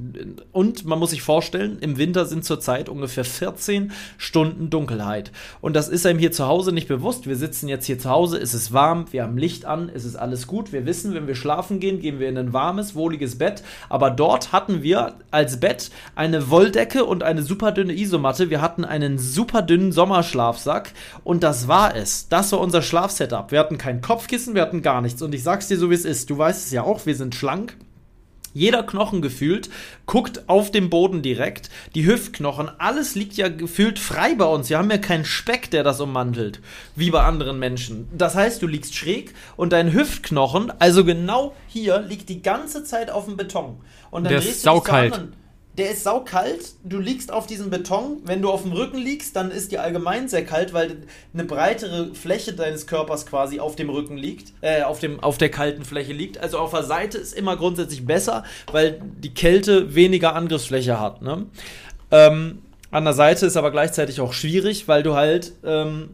Und man muss sich vorstellen, im Winter sind zurzeit ungefähr 14 Stunden Dunkelheit. Und das ist einem hier zu Hause nicht bewusst. Wir sitzen jetzt hier zu Hause, es ist warm, wir haben Licht an, es ist alles gut. Wir wissen, wenn wir schlafen gehen, gehen wir in ein warmes, wohliges Bett. Aber dort hatten wir als Bett eine Wolldecke und eine super dünne Isomatte. Wir hatten einen super dünnen Sommerschlafsack. Und das war es. Das war unser Schlafset. Setup. Wir hatten kein Kopfkissen, wir hatten gar nichts. Und ich sag's dir so, wie es ist. Du weißt es ja auch, wir sind schlank. Jeder Knochen gefühlt guckt auf den Boden direkt. Die Hüftknochen, alles liegt ja gefühlt frei bei uns. Wir haben ja keinen Speck, der das ummantelt, wie bei anderen Menschen. Das heißt, du liegst schräg und dein Hüftknochen, also genau hier, liegt die ganze Zeit auf dem Beton. Und dann der ist saukalt. Anderen, der ist saukalt, du liegst auf diesem Beton, wenn du auf dem Rücken liegst, dann ist dir allgemein sehr kalt, weil eine breitere Fläche deines Körpers quasi auf dem Rücken liegt, äh, auf, dem, auf der kalten Fläche liegt. Also auf der Seite ist immer grundsätzlich besser, weil die Kälte weniger Angriffsfläche hat. Ne? Ähm, an der Seite ist aber gleichzeitig auch schwierig, weil du halt ähm,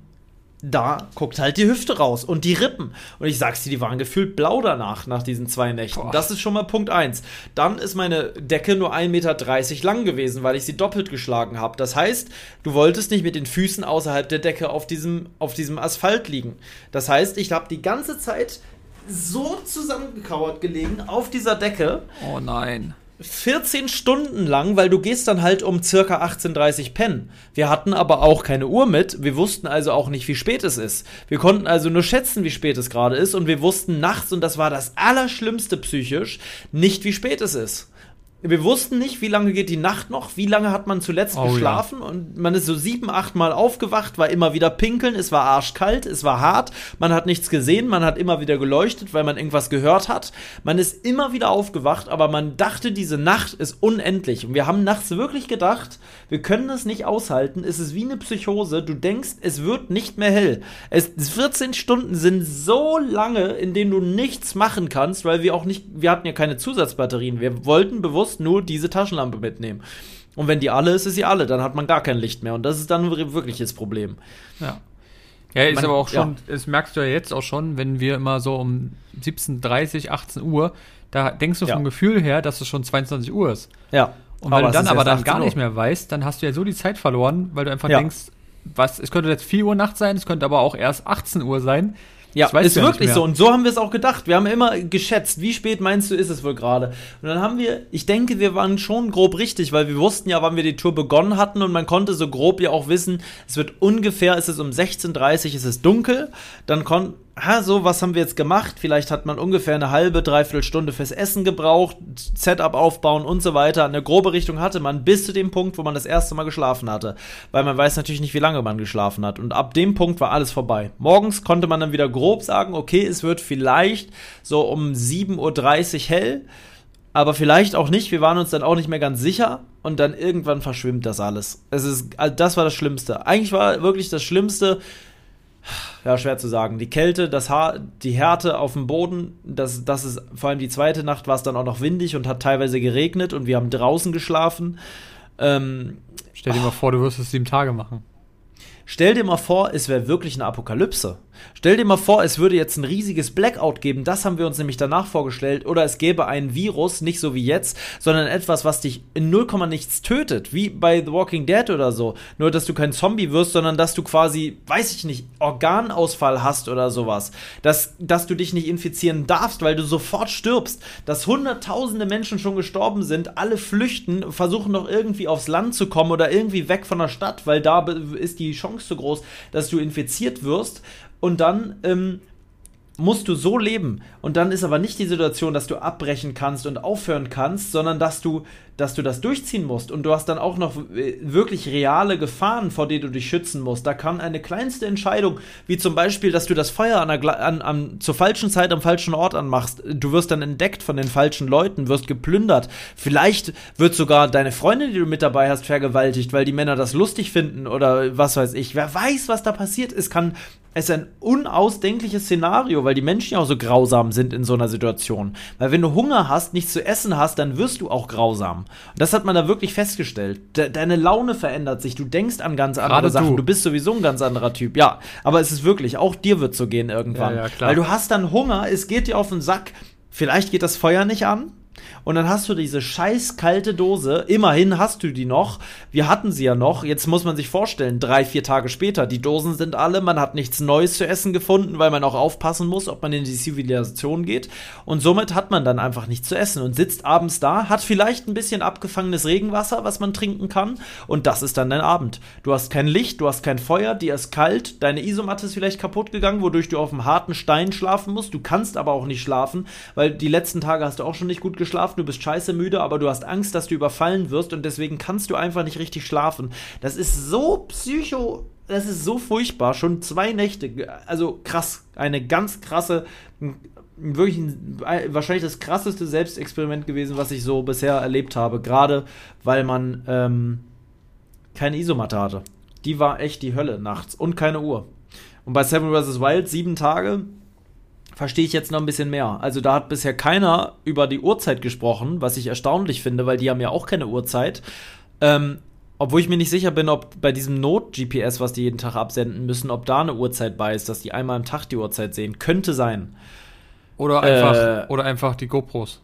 da guckt halt die Hüfte raus und die Rippen. Und ich sag's dir, die waren gefühlt blau danach, nach diesen zwei Nächten. Boah. Das ist schon mal Punkt eins. Dann ist meine Decke nur 1,30 Meter lang gewesen, weil ich sie doppelt geschlagen habe. Das heißt, du wolltest nicht mit den Füßen außerhalb der Decke auf diesem, auf diesem Asphalt liegen. Das heißt, ich habe die ganze Zeit so zusammengekauert gelegen auf dieser Decke. Oh nein. 14 Stunden lang, weil du gehst dann halt um circa 18.30 pennen. Wir hatten aber auch keine Uhr mit, wir wussten also auch nicht, wie spät es ist. Wir konnten also nur schätzen, wie spät es gerade ist und wir wussten nachts, und das war das Allerschlimmste psychisch, nicht, wie spät es ist wir wussten nicht, wie lange geht die Nacht noch, wie lange hat man zuletzt oh, geschlafen ja. und man ist so sieben, acht Mal aufgewacht, war immer wieder pinkeln, es war arschkalt, es war hart, man hat nichts gesehen, man hat immer wieder geleuchtet, weil man irgendwas gehört hat. Man ist immer wieder aufgewacht, aber man dachte, diese Nacht ist unendlich und wir haben nachts wirklich gedacht, wir können das nicht aushalten, es ist wie eine Psychose, du denkst, es wird nicht mehr hell. Es 14 Stunden sind so lange, in denen du nichts machen kannst, weil wir auch nicht, wir hatten ja keine Zusatzbatterien, wir wollten bewusst bewusst nur diese Taschenlampe mitnehmen. Und wenn die alle ist, ist sie alle, dann hat man gar kein Licht mehr. Und das ist dann wirklich das Problem. Ja. Ja, ist man, aber auch schon, ja. das merkst du ja jetzt auch schon, wenn wir immer so um 17.30, 18 Uhr, da denkst du ja. vom Gefühl her, dass es schon 22 Uhr ist. Ja. Und wenn du dann aber dann gar nicht mehr weißt, dann hast du ja so die Zeit verloren, weil du einfach ja. denkst, was, es könnte jetzt 4 Uhr Nacht sein, es könnte aber auch erst 18 Uhr sein. Ja, ist wirklich so. Und so haben wir es auch gedacht. Wir haben immer geschätzt, wie spät meinst du, ist es wohl gerade? Und dann haben wir, ich denke, wir waren schon grob richtig, weil wir wussten ja, wann wir die Tour begonnen hatten und man konnte so grob ja auch wissen, es wird ungefähr, ist es um 16.30 Uhr, ist es dunkel. Dann konnten ha, so, was haben wir jetzt gemacht? Vielleicht hat man ungefähr eine halbe, dreiviertel Stunde fürs Essen gebraucht, Setup aufbauen und so weiter. Eine grobe Richtung hatte man bis zu dem Punkt, wo man das erste Mal geschlafen hatte. Weil man weiß natürlich nicht, wie lange man geschlafen hat. Und ab dem Punkt war alles vorbei. Morgens konnte man dann wieder grob sagen, okay, es wird vielleicht so um 7.30 Uhr hell. Aber vielleicht auch nicht. Wir waren uns dann auch nicht mehr ganz sicher. Und dann irgendwann verschwimmt das alles. Es ist, das war das Schlimmste. Eigentlich war wirklich das Schlimmste, ja, schwer zu sagen. Die Kälte, das Haar, die Härte auf dem Boden, das, das ist vor allem die zweite Nacht war es dann auch noch windig und hat teilweise geregnet und wir haben draußen geschlafen. Ähm, Stell dir oh. mal vor, du wirst es sieben Tage machen. Stell dir mal vor, es wäre wirklich eine Apokalypse. Stell dir mal vor, es würde jetzt ein riesiges Blackout geben, das haben wir uns nämlich danach vorgestellt, oder es gäbe ein Virus, nicht so wie jetzt, sondern etwas, was dich in 0, nichts tötet, wie bei The Walking Dead oder so. Nur, dass du kein Zombie wirst, sondern dass du quasi, weiß ich nicht, Organausfall hast oder sowas. Dass, dass du dich nicht infizieren darfst, weil du sofort stirbst. Dass hunderttausende Menschen schon gestorben sind, alle flüchten, versuchen noch irgendwie aufs Land zu kommen oder irgendwie weg von der Stadt, weil da ist die Chance so groß, dass du infiziert wirst und dann ähm, musst du so leben. Und dann ist aber nicht die Situation, dass du abbrechen kannst und aufhören kannst, sondern dass du, dass du das durchziehen musst. Und du hast dann auch noch äh, wirklich reale Gefahren, vor denen du dich schützen musst. Da kann eine kleinste Entscheidung, wie zum Beispiel, dass du das Feuer an der, an, an, zur falschen Zeit am falschen Ort anmachst. Du wirst dann entdeckt von den falschen Leuten, wirst geplündert. Vielleicht wird sogar deine Freundin, die du mit dabei hast, vergewaltigt, weil die Männer das lustig finden oder was weiß ich. Wer weiß, was da passiert ist, kann es ist ein unausdenkliches Szenario, weil die Menschen ja auch so grausam sind in so einer Situation. Weil wenn du Hunger hast, nichts zu essen hast, dann wirst du auch grausam. Und das hat man da wirklich festgestellt. De deine Laune verändert sich, du denkst an ganz andere Gerade Sachen. Du. du. bist sowieso ein ganz anderer Typ. Ja, aber es ist wirklich, auch dir wird so gehen irgendwann. Ja, ja, weil du hast dann Hunger, es geht dir auf den Sack. Vielleicht geht das Feuer nicht an, und dann hast du diese scheiß kalte Dose. Immerhin hast du die noch. Wir hatten sie ja noch. Jetzt muss man sich vorstellen, drei, vier Tage später. Die Dosen sind alle. Man hat nichts Neues zu essen gefunden, weil man auch aufpassen muss, ob man in die Zivilisation geht. Und somit hat man dann einfach nichts zu essen und sitzt abends da, hat vielleicht ein bisschen abgefangenes Regenwasser, was man trinken kann. Und das ist dann dein Abend. Du hast kein Licht, du hast kein Feuer, dir ist kalt, deine Isomatte ist vielleicht kaputt gegangen, wodurch du auf einem harten Stein schlafen musst. Du kannst aber auch nicht schlafen, weil die letzten Tage hast du auch schon nicht gut geschlafen du bist scheiße müde, aber du hast Angst, dass du überfallen wirst und deswegen kannst du einfach nicht richtig schlafen. Das ist so psycho, das ist so furchtbar. Schon zwei Nächte, also krass, eine ganz krasse, wirklich ein, wahrscheinlich das krasseste Selbstexperiment gewesen, was ich so bisher erlebt habe. Gerade weil man ähm, keine Isomatte hatte. Die war echt die Hölle nachts und keine Uhr. Und bei Seven vs. Wild sieben Tage, verstehe ich jetzt noch ein bisschen mehr. Also da hat bisher keiner über die Uhrzeit gesprochen, was ich erstaunlich finde, weil die haben ja auch keine Uhrzeit. Ähm, obwohl ich mir nicht sicher bin, ob bei diesem Not-GPS, was die jeden Tag absenden müssen, ob da eine Uhrzeit bei ist, dass die einmal am Tag die Uhrzeit sehen. Könnte sein. Oder einfach, äh, oder einfach die GoPros.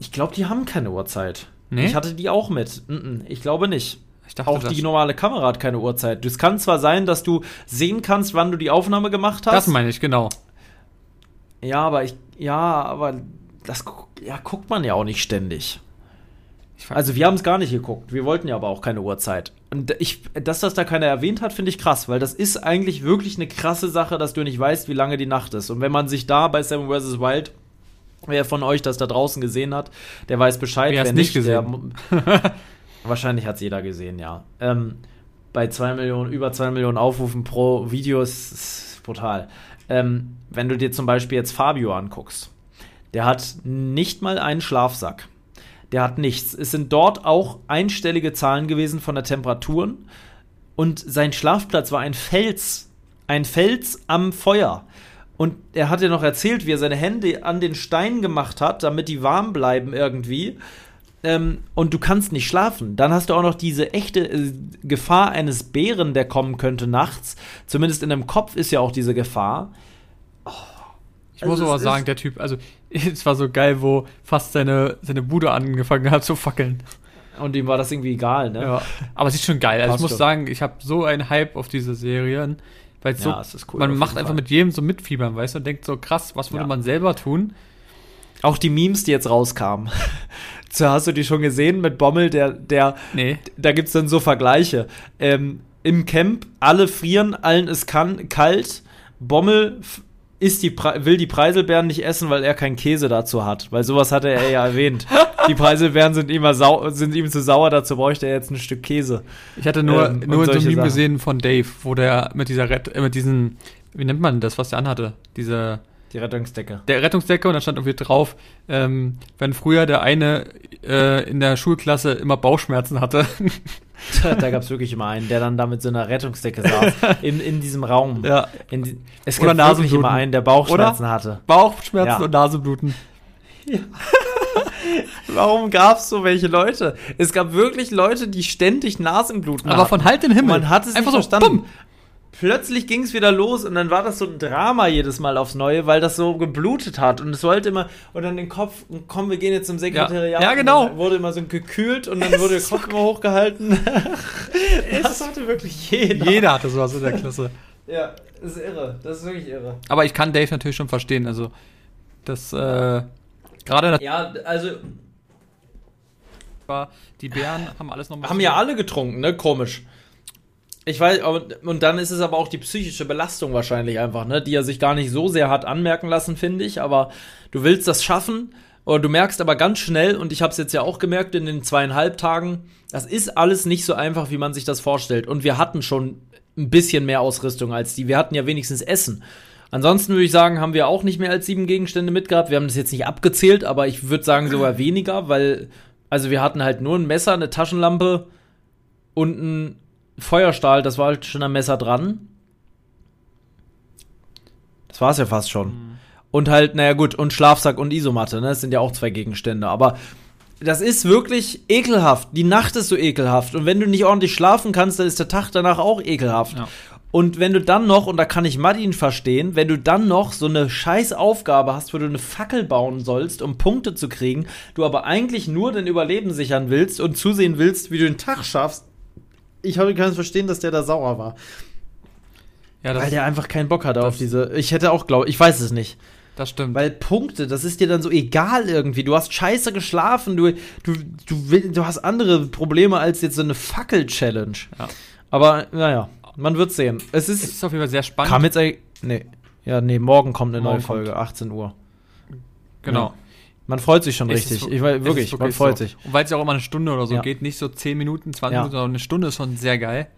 Ich glaube, die haben keine Uhrzeit. Nee? Ich hatte die auch mit. Ich glaube nicht. Ich dachte, auch die normale Kamera hat keine Uhrzeit. Es kann zwar sein, dass du sehen kannst, wann du die Aufnahme gemacht hast. Das meine ich, genau. Ja, aber ich, ja, aber das ja, guckt man ja auch nicht ständig. Also wir haben es gar nicht geguckt. Wir wollten ja aber auch keine Uhrzeit. Und ich, dass das da keiner erwähnt hat, finde ich krass, weil das ist eigentlich wirklich eine krasse Sache, dass du nicht weißt, wie lange die Nacht ist. Und wenn man sich da bei Seven vs. Wild, wer von euch das da draußen gesehen hat, der weiß Bescheid. Wer, wer nicht gesehen? Der, wahrscheinlich hat es jeder gesehen, ja. Ähm, bei zwei Millionen, über zwei Millionen Aufrufen pro Video ist, ist brutal. Ähm, wenn du dir zum Beispiel jetzt Fabio anguckst, der hat nicht mal einen Schlafsack. Der hat nichts. Es sind dort auch einstellige Zahlen gewesen von der Temperaturen. Und sein Schlafplatz war ein Fels. Ein Fels am Feuer. Und er hat ja noch erzählt, wie er seine Hände an den Stein gemacht hat, damit die warm bleiben irgendwie. Ähm, und du kannst nicht schlafen. Dann hast du auch noch diese echte äh, Gefahr eines Bären, der kommen könnte nachts. Zumindest in deinem Kopf ist ja auch diese Gefahr. Oh. Ich also muss aber sagen, der Typ, also es war so geil, wo fast seine, seine Bude angefangen hat zu fackeln. Und ihm war das irgendwie egal, ne? Ja. Aber es ist schon geil. Also ich muss sagen, ich habe so einen Hype auf diese Serien, weil ja, so, cool, man macht einfach Fall. mit jedem so mitfiebern, weißt du, und denkt so krass, was würde ja. man selber tun? Auch die Memes, die jetzt rauskamen. so, hast du die schon gesehen mit Bommel, der, der, nee. da gibt's dann so Vergleiche. Ähm, Im Camp, alle frieren, allen ist kann, kalt, Bommel isst die will die Preiselbeeren nicht essen, weil er keinen Käse dazu hat. Weil sowas hatte er ja erwähnt. Die Preiselbeeren sind, immer sau sind ihm zu sauer, dazu bräuchte er jetzt ein Stück Käse. Ich hatte nur, ähm, nur so ein Meme gesehen von Dave, wo der mit dieser Red, äh, mit diesen, wie nennt man das, was der anhatte? Diese. Die Rettungsdecke. Der Rettungsdecke und da stand irgendwie drauf, ähm, wenn früher der eine äh, in der Schulklasse immer Bauchschmerzen hatte. da gab es wirklich immer einen, der dann da mit so einer Rettungsdecke saß. In, in diesem Raum. Ja. In, es gab wirklich immer einen, der Bauchschmerzen Oder? hatte. Bauchschmerzen ja. und Nasenbluten. Ja. Warum gab es so welche Leute? Es gab wirklich Leute, die ständig Nasenbluten Aber hatten. von halt den Himmel. man hat es einfach nicht so, verstanden. Bumm plötzlich ging es wieder los und dann war das so ein Drama jedes Mal aufs Neue, weil das so geblutet hat und es wollte immer und dann den Kopf, komm, wir gehen jetzt zum Sekretariat. Ja, ja genau. wurde immer so gekühlt und dann wurde der Kopf immer hochgehalten. das hatte wirklich jeder. Jeder hatte sowas in der Klasse. ja, das ist irre. Das ist wirklich irre. Aber ich kann Dave natürlich schon verstehen. Also, das, äh, gerade. Ja, also. Die Bären haben alles nochmal. Haben ja alle getrunken, ne? Komisch. Ich weiß, und dann ist es aber auch die psychische Belastung wahrscheinlich einfach, ne, die er sich gar nicht so sehr hat anmerken lassen, finde ich. Aber du willst das schaffen, oder du merkst aber ganz schnell, und ich habe es jetzt ja auch gemerkt in den zweieinhalb Tagen, das ist alles nicht so einfach, wie man sich das vorstellt. Und wir hatten schon ein bisschen mehr Ausrüstung als die. Wir hatten ja wenigstens Essen. Ansonsten würde ich sagen, haben wir auch nicht mehr als sieben Gegenstände mitgehabt. Wir haben das jetzt nicht abgezählt, aber ich würde sagen sogar weniger, weil, also wir hatten halt nur ein Messer, eine Taschenlampe und ein Feuerstahl, das war halt schon am Messer dran. Das war es ja fast schon. Mhm. Und halt, naja gut, und Schlafsack und Isomatte, ne? Das sind ja auch zwei Gegenstände. Aber das ist wirklich ekelhaft. Die Nacht ist so ekelhaft. Und wenn du nicht ordentlich schlafen kannst, dann ist der Tag danach auch ekelhaft. Ja. Und wenn du dann noch, und da kann ich Martin verstehen, wenn du dann noch so eine scheiß Aufgabe hast, wo du eine Fackel bauen sollst, um Punkte zu kriegen, du aber eigentlich nur dein Überleben sichern willst und zusehen willst, wie du den Tag schaffst, ich kann es verstehen, dass der da sauer war. Ja, Weil der einfach keinen Bock hatte auf diese. Ich hätte auch, glaube ich, weiß es nicht. Das stimmt. Weil Punkte, das ist dir dann so egal irgendwie. Du hast scheiße geschlafen, du, du, du, will, du hast andere Probleme als jetzt so eine Fackel-Challenge. Ja. Aber naja, man wird sehen. Es ist, es ist auf jeden Fall sehr spannend. Kam jetzt eigentlich. Nee. Ja, nee, morgen kommt eine morgen neue Folge, kommt. 18 Uhr. Genau. Ja. Man freut sich schon es richtig. Ist, ich wirklich, wirklich, man freut so. sich. Und weil es ja auch immer eine Stunde oder so ja. geht, nicht so 10 Minuten, 20 ja. Minuten, sondern eine Stunde ist schon sehr geil.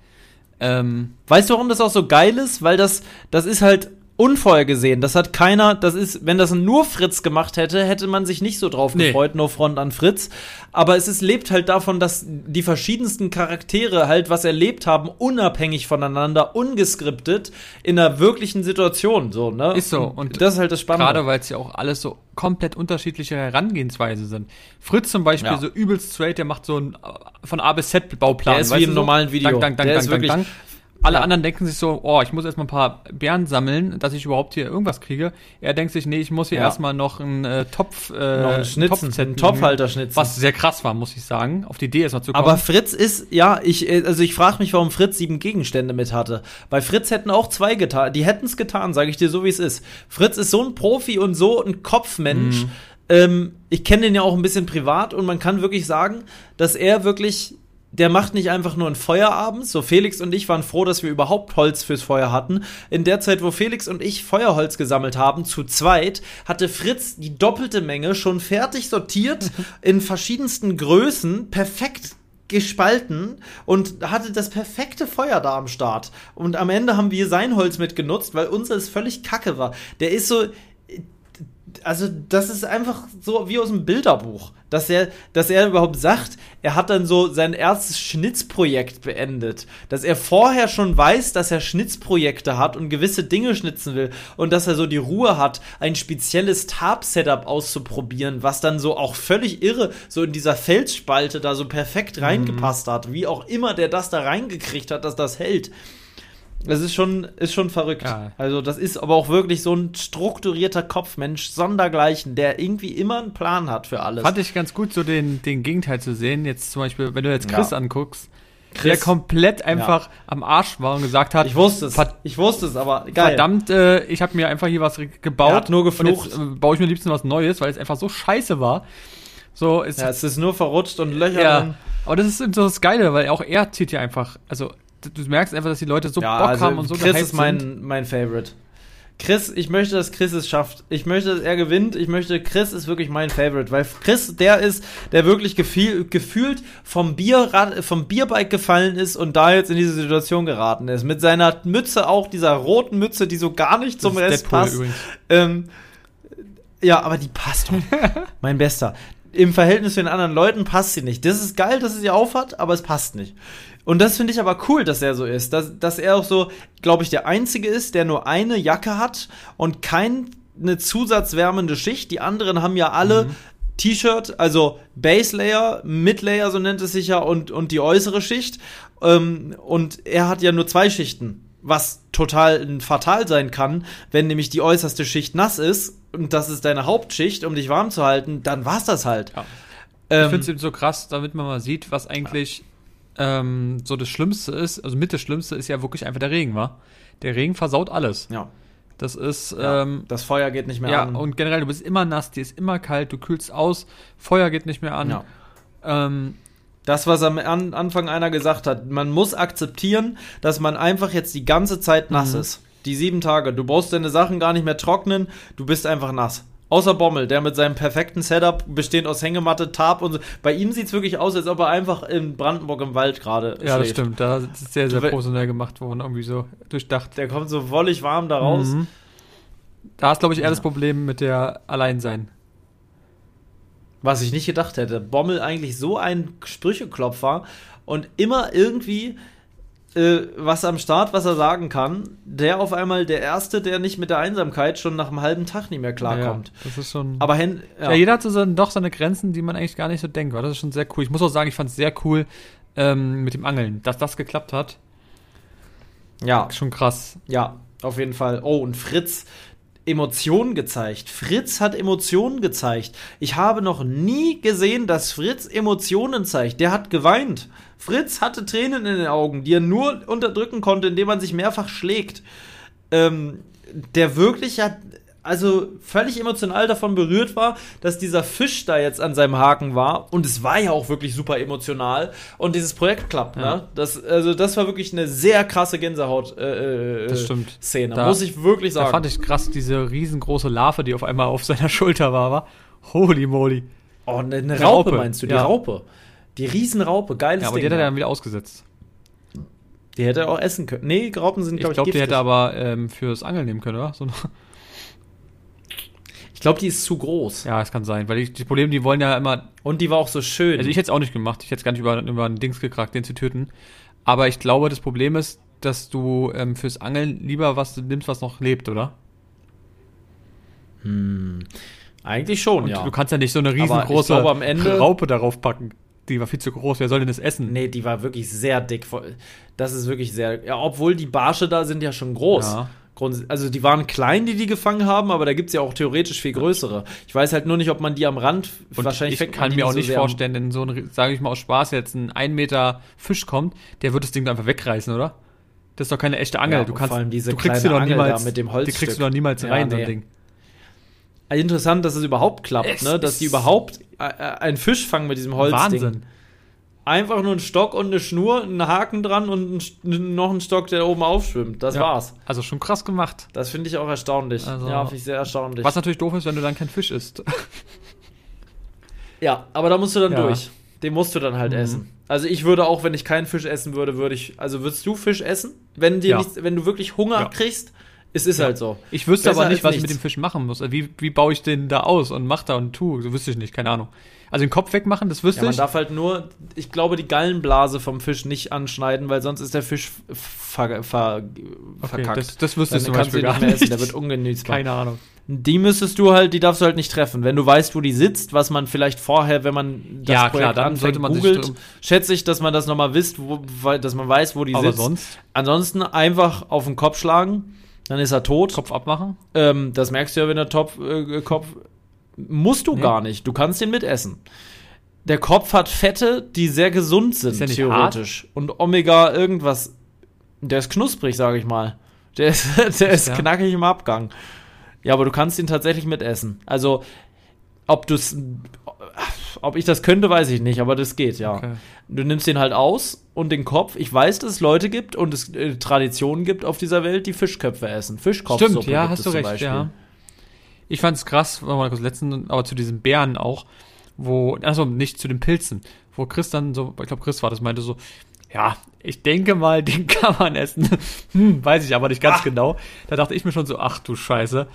Ähm, weißt du, warum das auch so geil ist? Weil das, das ist halt unvorhergesehen. Das hat keiner, das ist, wenn das nur Fritz gemacht hätte, hätte man sich nicht so drauf nee. gefreut, no front an Fritz. Aber es ist, lebt halt davon, dass die verschiedensten Charaktere halt was erlebt haben, unabhängig voneinander, ungeskriptet, in einer wirklichen Situation, so, ne? Ist so. Und das ist halt das Spannende. Gerade weil es ja auch alles so komplett unterschiedliche Herangehensweise sind. Fritz zum Beispiel, ja. so übelst straight, der macht so ein von A bis Z Bauplan. Der ist wie im normalen Video. Dank, dank, dank, der dank, ist wirklich, dank, alle ja. anderen denken sich so, oh, ich muss erstmal ein paar Beeren sammeln, dass ich überhaupt hier irgendwas kriege. Er denkt sich, nee, ich muss hier ja. erstmal noch einen äh, Topf, äh, noch einen, Schnitzen, Topf einen Topfhalter schnitzen. Was sehr krass war, muss ich sagen, auf die Idee erstmal zu kommen. Aber Fritz ist, ja, ich, äh, also ich frage mich, warum Fritz sieben Gegenstände mit hatte. Weil Fritz hätten auch zwei getan, die hätten es getan, sage ich dir so, wie es ist. Fritz ist so ein Profi und so ein Kopfmensch. Mhm. Ähm, ich kenne den ja auch ein bisschen privat und man kann wirklich sagen, dass er wirklich der macht nicht einfach nur ein Feuer abends. So, Felix und ich waren froh, dass wir überhaupt Holz fürs Feuer hatten. In der Zeit, wo Felix und ich Feuerholz gesammelt haben, zu zweit, hatte Fritz die doppelte Menge schon fertig sortiert, in verschiedensten Größen, perfekt gespalten und hatte das perfekte Feuer da am Start. Und am Ende haben wir sein Holz mitgenutzt, weil unseres völlig kacke war. Der ist so, also das ist einfach so wie aus dem Bilderbuch, dass er, dass er überhaupt sagt, er hat dann so sein erstes Schnitzprojekt beendet, dass er vorher schon weiß, dass er Schnitzprojekte hat und gewisse Dinge schnitzen will und dass er so die Ruhe hat, ein spezielles Tab-Setup auszuprobieren, was dann so auch völlig irre so in dieser Felsspalte da so perfekt mhm. reingepasst hat, wie auch immer der das da reingekriegt hat, dass das hält. Das ist schon, ist schon verrückt. Ja. Also, das ist aber auch wirklich so ein strukturierter Kopfmensch, sondergleichen, der irgendwie immer einen Plan hat für alles. Fand ich ganz gut, so den, den Gegenteil zu sehen. Jetzt zum Beispiel, wenn du jetzt Chris ja. anguckst, Chris, der komplett einfach ja. am Arsch war und gesagt hat. Ich wusste es. Ich wusste es, aber geil. Verdammt, äh, ich habe mir einfach hier was gebaut. Hat nur geflucht. Jetzt, äh, baue ich mir liebsten was Neues, weil es einfach so scheiße war. So, es, ja, es ist nur verrutscht und Löcher ja. Aber das ist so das Geile, weil auch er zieht ja einfach, also du merkst einfach, dass die Leute so ja, Bock also haben und so Chris ist mein, sind. mein Favorite. Chris, ich möchte, dass Chris es schafft. Ich möchte, dass er gewinnt. Ich möchte, Chris ist wirklich mein Favorite, weil Chris der ist, der wirklich gefühl, gefühlt vom Bierrad, vom Bierbike gefallen ist und da jetzt in diese Situation geraten ist. Mit seiner Mütze auch, dieser roten Mütze, die so gar nicht zum Rest Deadpool passt. Ähm, ja, aber die passt doch. mein Bester. Im Verhältnis zu den anderen Leuten passt sie nicht. Das ist geil, dass sie sie aufhat, aber es passt nicht. Und das finde ich aber cool, dass er so ist. Dass, dass er auch so, glaube ich, der Einzige ist, der nur eine Jacke hat und keine zusatzwärmende Schicht. Die anderen haben ja alle mhm. T-Shirt, also Base Layer, Mid Layer, so nennt es sich ja, und, und die äußere Schicht. Ähm, und er hat ja nur zwei Schichten. Was total fatal sein kann, wenn nämlich die äußerste Schicht nass ist und das ist deine Hauptschicht, um dich warm zu halten, dann war's das halt. Ja. Ähm, ich finde es eben so krass, damit man mal sieht, was eigentlich ähm, so das Schlimmste ist, also mit das Schlimmste ist ja wirklich einfach der Regen, war. Der Regen versaut alles. Ja. Das ist. Ja, ähm, das Feuer geht nicht mehr ja, an. Ja, und generell, du bist immer nass, dir ist immer kalt, du kühlst aus, Feuer geht nicht mehr an. Ja. Ähm, das, was am Anfang einer gesagt hat, man muss akzeptieren, dass man einfach jetzt die ganze Zeit nass mhm. ist. Die sieben Tage. Du brauchst deine Sachen gar nicht mehr trocknen, du bist einfach nass. Außer Bommel, der mit seinem perfekten Setup, bestehend aus Hängematte, Tarp und so. Bei ihm sieht es wirklich aus, als ob er einfach in Brandenburg im Wald gerade Ja, das stimmt. Da ist es sehr, sehr professionell gemacht worden, irgendwie so durchdacht. Der kommt so wollig warm da raus. Mhm. Da ist, glaube ich, eher ja. das Problem mit der Alleinsein. Was ich nicht gedacht hätte. Bommel eigentlich so ein Sprücheklopfer und immer irgendwie äh, was am Start, was er sagen kann, der auf einmal der Erste, der nicht mit der Einsamkeit schon nach einem halben Tag nicht mehr klarkommt. Ja, das ist schon. Aber Hen ja. ja. jeder hat so seine, doch seine Grenzen, die man eigentlich gar nicht so denkt. Das ist schon sehr cool. Ich muss auch sagen, ich fand es sehr cool ähm, mit dem Angeln, dass das geklappt hat. Ja. Schon krass. Ja, auf jeden Fall. Oh, und Fritz, Emotionen gezeigt. Fritz hat Emotionen gezeigt. Ich habe noch nie gesehen, dass Fritz Emotionen zeigt. Der hat geweint. Fritz hatte Tränen in den Augen, die er nur unterdrücken konnte, indem man sich mehrfach schlägt. Ähm, der wirklich hat, also völlig emotional davon berührt war, dass dieser Fisch da jetzt an seinem Haken war. Und es war ja auch wirklich super emotional. Und dieses Projekt klappt, ne? ja. ne? Das, also, das war wirklich eine sehr krasse Gänsehaut-Szene. Äh, äh, muss ich wirklich sagen. Da fand ich krass, diese riesengroße Larve, die auf einmal auf seiner Schulter war, war. Holy moly. Oh, eine, eine Raupe, Raupe, meinst du? Die ja. Raupe. Die Riesenraupe, geiles ja, aber Ding. die hat er dann wieder ausgesetzt. Die hätte er auch essen können. Nee, Raupen sind, glaube ich, glaub, Ich glaube, die hätte aber ähm, fürs Angeln nehmen können, oder? So glaube, die ist zu groß. Ja, es kann sein, weil die, die Probleme, die wollen ja immer. Und die war auch so schön. Also ich hätte es auch nicht gemacht. Ich hätte es gar nicht über, über ein Dings gekrackt, den zu töten. Aber ich glaube, das Problem ist, dass du ähm, fürs Angeln lieber was nimmst, was noch lebt, oder? Hm. Eigentlich schon, Und ja. Du kannst ja nicht so eine riesengroße glaube, Raupe darauf packen. Die war viel zu groß. Wer soll denn das essen? Nee, die war wirklich sehr dick. Das ist wirklich sehr. Ja, obwohl die Barsche da sind ja schon groß. Ja. Also die waren klein, die die gefangen haben, aber da gibt es ja auch theoretisch viel größere. Ich weiß halt nur nicht, ob man die am Rand Und wahrscheinlich Ich kann mir auch so nicht vorstellen, wenn so ein, sage ich mal aus Spaß, jetzt ein 1 Meter Fisch kommt, der wird das Ding einfach wegreißen, oder? Das ist doch keine echte Angel. Ja, du kannst, vor allem diese du kriegst sie doch niemals, mit dem Holzstück. Die kriegst du doch niemals rein, ja, nee. so ein Ding. Interessant, dass es überhaupt klappt, es ne? Dass die überhaupt äh, äh, einen Fisch fangen mit diesem Holzding. Wahnsinn. Einfach nur ein Stock und eine Schnur, einen Haken dran und ein, noch ein Stock, der oben aufschwimmt. Das ja, war's. Also schon krass gemacht. Das finde ich auch erstaunlich. Also, ja, finde ich sehr erstaunlich. Was natürlich doof ist, wenn du dann kein Fisch isst. ja, aber da musst du dann ja. durch. Den musst du dann halt mhm. essen. Also ich würde auch, wenn ich keinen Fisch essen würde, würde ich. Also würdest du Fisch essen? Wenn dir ja. nicht, wenn du wirklich Hunger kriegst, es ist ja. halt so. Ich wüsste Besser aber nicht, was nichts. ich mit dem Fisch machen muss. Wie, wie baue ich den da aus und mach da und tu? So wüsste ich nicht, keine Ahnung. Also den Kopf wegmachen, das wüsste ja, man ich. Man darf halt nur, ich glaube, die Gallenblase vom Fisch nicht anschneiden, weil sonst ist der Fisch ver, ver, okay, verkackt. Das, das wüsste ich zum Beispiel gar nicht. Essen, der wird ungenießbar. Keine Ahnung. Die müsstest du halt, die darfst du halt nicht treffen. Wenn du weißt, wo die sitzt, was man vielleicht vorher, wenn man das ja, Projekt klar, dann sollte man googelt, schätze ich, dass man das nochmal wisst, wo, dass man weiß, wo die Aber sitzt. sonst? Ansonsten einfach auf den Kopf schlagen, dann ist er tot. Kopf abmachen? Ähm, das merkst du ja, wenn der Top, äh, Kopf musst du nee. gar nicht. Du kannst den mitessen der Kopf hat Fette, die sehr gesund sind, ist theoretisch. Hart? Und Omega irgendwas. Der ist knusprig, sage ich mal. Der ist, der ist ja. knackig im Abgang. Ja, aber du kannst ihn tatsächlich mitessen. Also, ob du ob ich das könnte, weiß ich nicht, aber das geht, ja. Okay. Du nimmst den halt aus und den Kopf. Ich weiß, dass es Leute gibt und es äh, Traditionen gibt auf dieser Welt, die Fischköpfe essen. Fischkopfsuppe Stimmt, ja, hast du recht, Beispiel. ja. Ich fand es krass, mal kurz letzten, aber zu diesen Bären auch wo, also nicht zu den Pilzen, wo Chris dann so, ich glaube Chris war das, meinte so, ja, ich denke mal, den kann man essen. hm, weiß ich aber nicht ganz ach. genau. Da dachte ich mir schon so, ach du Scheiße.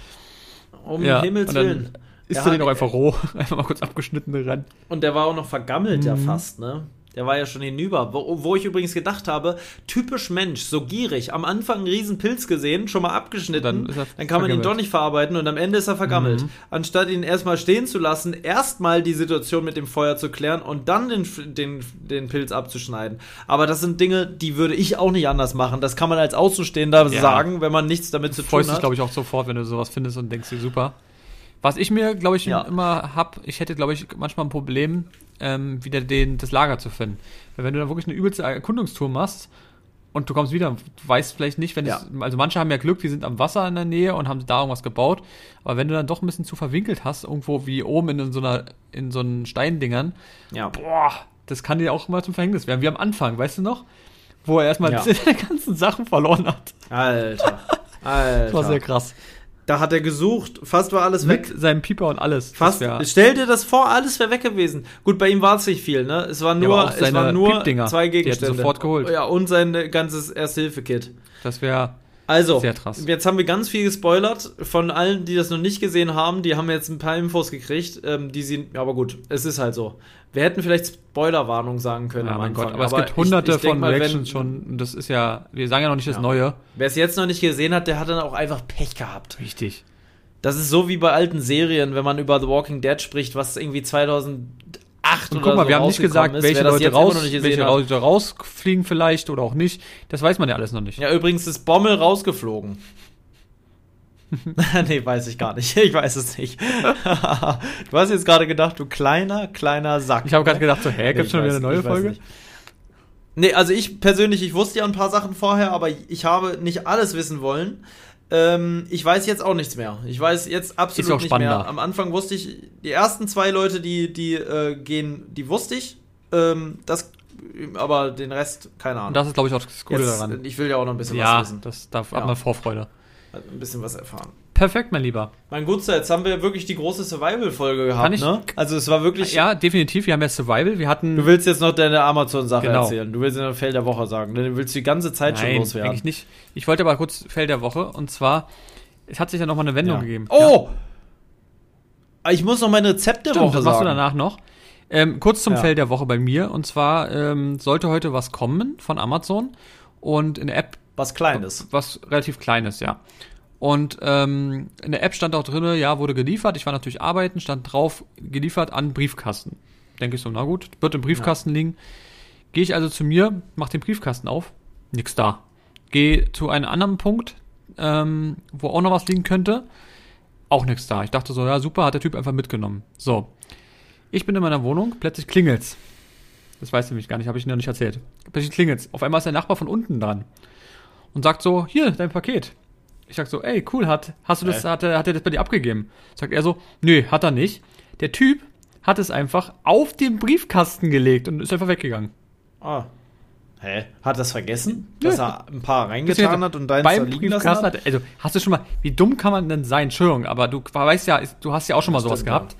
Um ja, Himmels Willen. Ist er den auch einfach roh, einfach mal kurz abgeschnitten ran. Und der war auch noch vergammelt mhm. ja fast, ne? Der war ja schon hinüber. Wo, wo, ich übrigens gedacht habe, typisch Mensch, so gierig. Am Anfang einen riesen Pilz gesehen, schon mal abgeschnitten. Dann, dann kann man ihn doch nicht verarbeiten und am Ende ist er vergammelt. Mhm. Anstatt ihn erstmal stehen zu lassen, erstmal die Situation mit dem Feuer zu klären und dann den, den, den Pilz abzuschneiden. Aber das sind Dinge, die würde ich auch nicht anders machen. Das kann man als Außenstehender ja. sagen, wenn man nichts damit zu tun hat. Du dich, glaube ich, auch sofort, wenn du sowas findest und denkst dir, super. Was ich mir, glaube ich, ja. immer hab, ich hätte, glaube ich, manchmal ein Problem, ähm, wieder den, das Lager zu finden. Weil wenn du dann wirklich eine übelste Erkundungstour machst und du kommst wieder, du weißt vielleicht nicht, wenn ja. es, also manche haben ja Glück, die sind am Wasser in der Nähe und haben da irgendwas gebaut, aber wenn du dann doch ein bisschen zu verwinkelt hast, irgendwo wie oben in so einer, in so einen Steindingern, ja. boah, das kann dir auch mal zum Verhängnis werden, wie am Anfang, weißt du noch? Wo er erstmal ja. seine ganzen Sachen verloren hat. Alter. Alter. Das war sehr krass. Da hat er gesucht, fast war alles Mit weg. Mit seinem Pieper und alles. Fast. Stell dir das vor, alles wäre weg gewesen. Gut, bei ihm war es nicht viel, ne? Es war nur, ja, es war nur zwei Gegenstände. Die sofort geholt. Ja, und sein ganzes Erste-Hilfe-Kit. Das wäre also, jetzt haben wir ganz viel gespoilert. Von allen, die das noch nicht gesehen haben, die haben jetzt ein paar Infos gekriegt. Ähm, die sind, ja, aber gut, es ist halt so. Wir hätten vielleicht Spoilerwarnung sagen können. Ja, mein Gott, aber, aber, es gibt hunderte ich, ich von mal, Reactions wenn, schon. Das ist ja, wir sagen ja noch nicht das ja. Neue. Wer es jetzt noch nicht gesehen hat, der hat dann auch einfach Pech gehabt. Richtig. Das ist so wie bei alten Serien, wenn man über The Walking Dead spricht, was irgendwie 2000 acht und guck mal, so wir haben nicht gesagt, ist, welche Leute, raus, welche Leute rausfliegen vielleicht oder auch nicht. Das weiß man ja alles noch nicht. Ja, übrigens ist Bommel rausgeflogen. nee, weiß ich gar nicht. Ich weiß es nicht. du hast jetzt gerade gedacht, du kleiner, kleiner Sack. Ich habe gerade gedacht, so, hä, gibt's nee, schon wieder eine neue Folge? Nee, also ich persönlich, ich wusste ja ein paar Sachen vorher, aber ich habe nicht alles wissen wollen. Ähm, ich weiß jetzt auch nichts mehr. Ich weiß jetzt absolut nicht spannender. mehr. Am Anfang wusste ich, die ersten zwei Leute, die, die äh, gehen, die wusste ich. Ähm, das, aber den Rest, keine Ahnung. Das ist, glaube ich, auch das Gute jetzt, daran. Ich will ja auch noch ein bisschen ja, was wissen. Das darf ja. man Vorfreude. ein bisschen was erfahren. Perfekt, mein Lieber. Mein Gutster, jetzt haben wir wirklich die große Survival-Folge gehabt, ich, ne? Also es war wirklich. Ja, definitiv. Wir haben ja Survival. Wir hatten. Du willst jetzt noch deine Amazon-Sache genau. erzählen. Du willst ja noch Feld der Woche sagen. Du willst die ganze Zeit Nein, schon loswerden. Eigentlich nicht. Ich wollte aber kurz Feld der Woche. Und zwar, es hat sich ja nochmal eine Wendung ja. gegeben. Oh! Ja. Ich muss noch mein Rezept der Stimmt, Woche das sagen. machst du danach noch. Ähm, kurz zum ja. Feld der Woche bei mir. Und zwar ähm, sollte heute was kommen von Amazon. Und in der App. Was Kleines. Was relativ Kleines, ja. Und ähm, in der App stand auch drin, ja, wurde geliefert. Ich war natürlich arbeiten, stand drauf, geliefert an Briefkasten. Denke ich so, na gut, wird im Briefkasten ja. liegen. Gehe ich also zu mir, mach den Briefkasten auf, nix da. Gehe zu einem anderen Punkt, ähm, wo auch noch was liegen könnte, auch nichts da. Ich dachte so, ja super, hat der Typ einfach mitgenommen. So, ich bin in meiner Wohnung, plötzlich klingelt's. Das weiß nämlich gar nicht, habe ich noch nicht erzählt. Plötzlich klingelt's. Auf einmal ist der Nachbar von unten dran und sagt so, hier, dein Paket. Ich sag so, ey, cool, hat, hast du das, hat er, hat er das bei dir abgegeben? Sagt er so, nö, hat er nicht. Der Typ hat es einfach auf den Briefkasten gelegt und ist einfach weggegangen. Ah. Hä? Hat das vergessen? Dass ja. er ein paar reingetan hat und deins da liegen lassen hat? hat? Also, hast du schon mal, wie dumm kann man denn sein? Entschuldigung, aber du weißt ja, du hast ja auch schon mal sowas gehabt. Ja.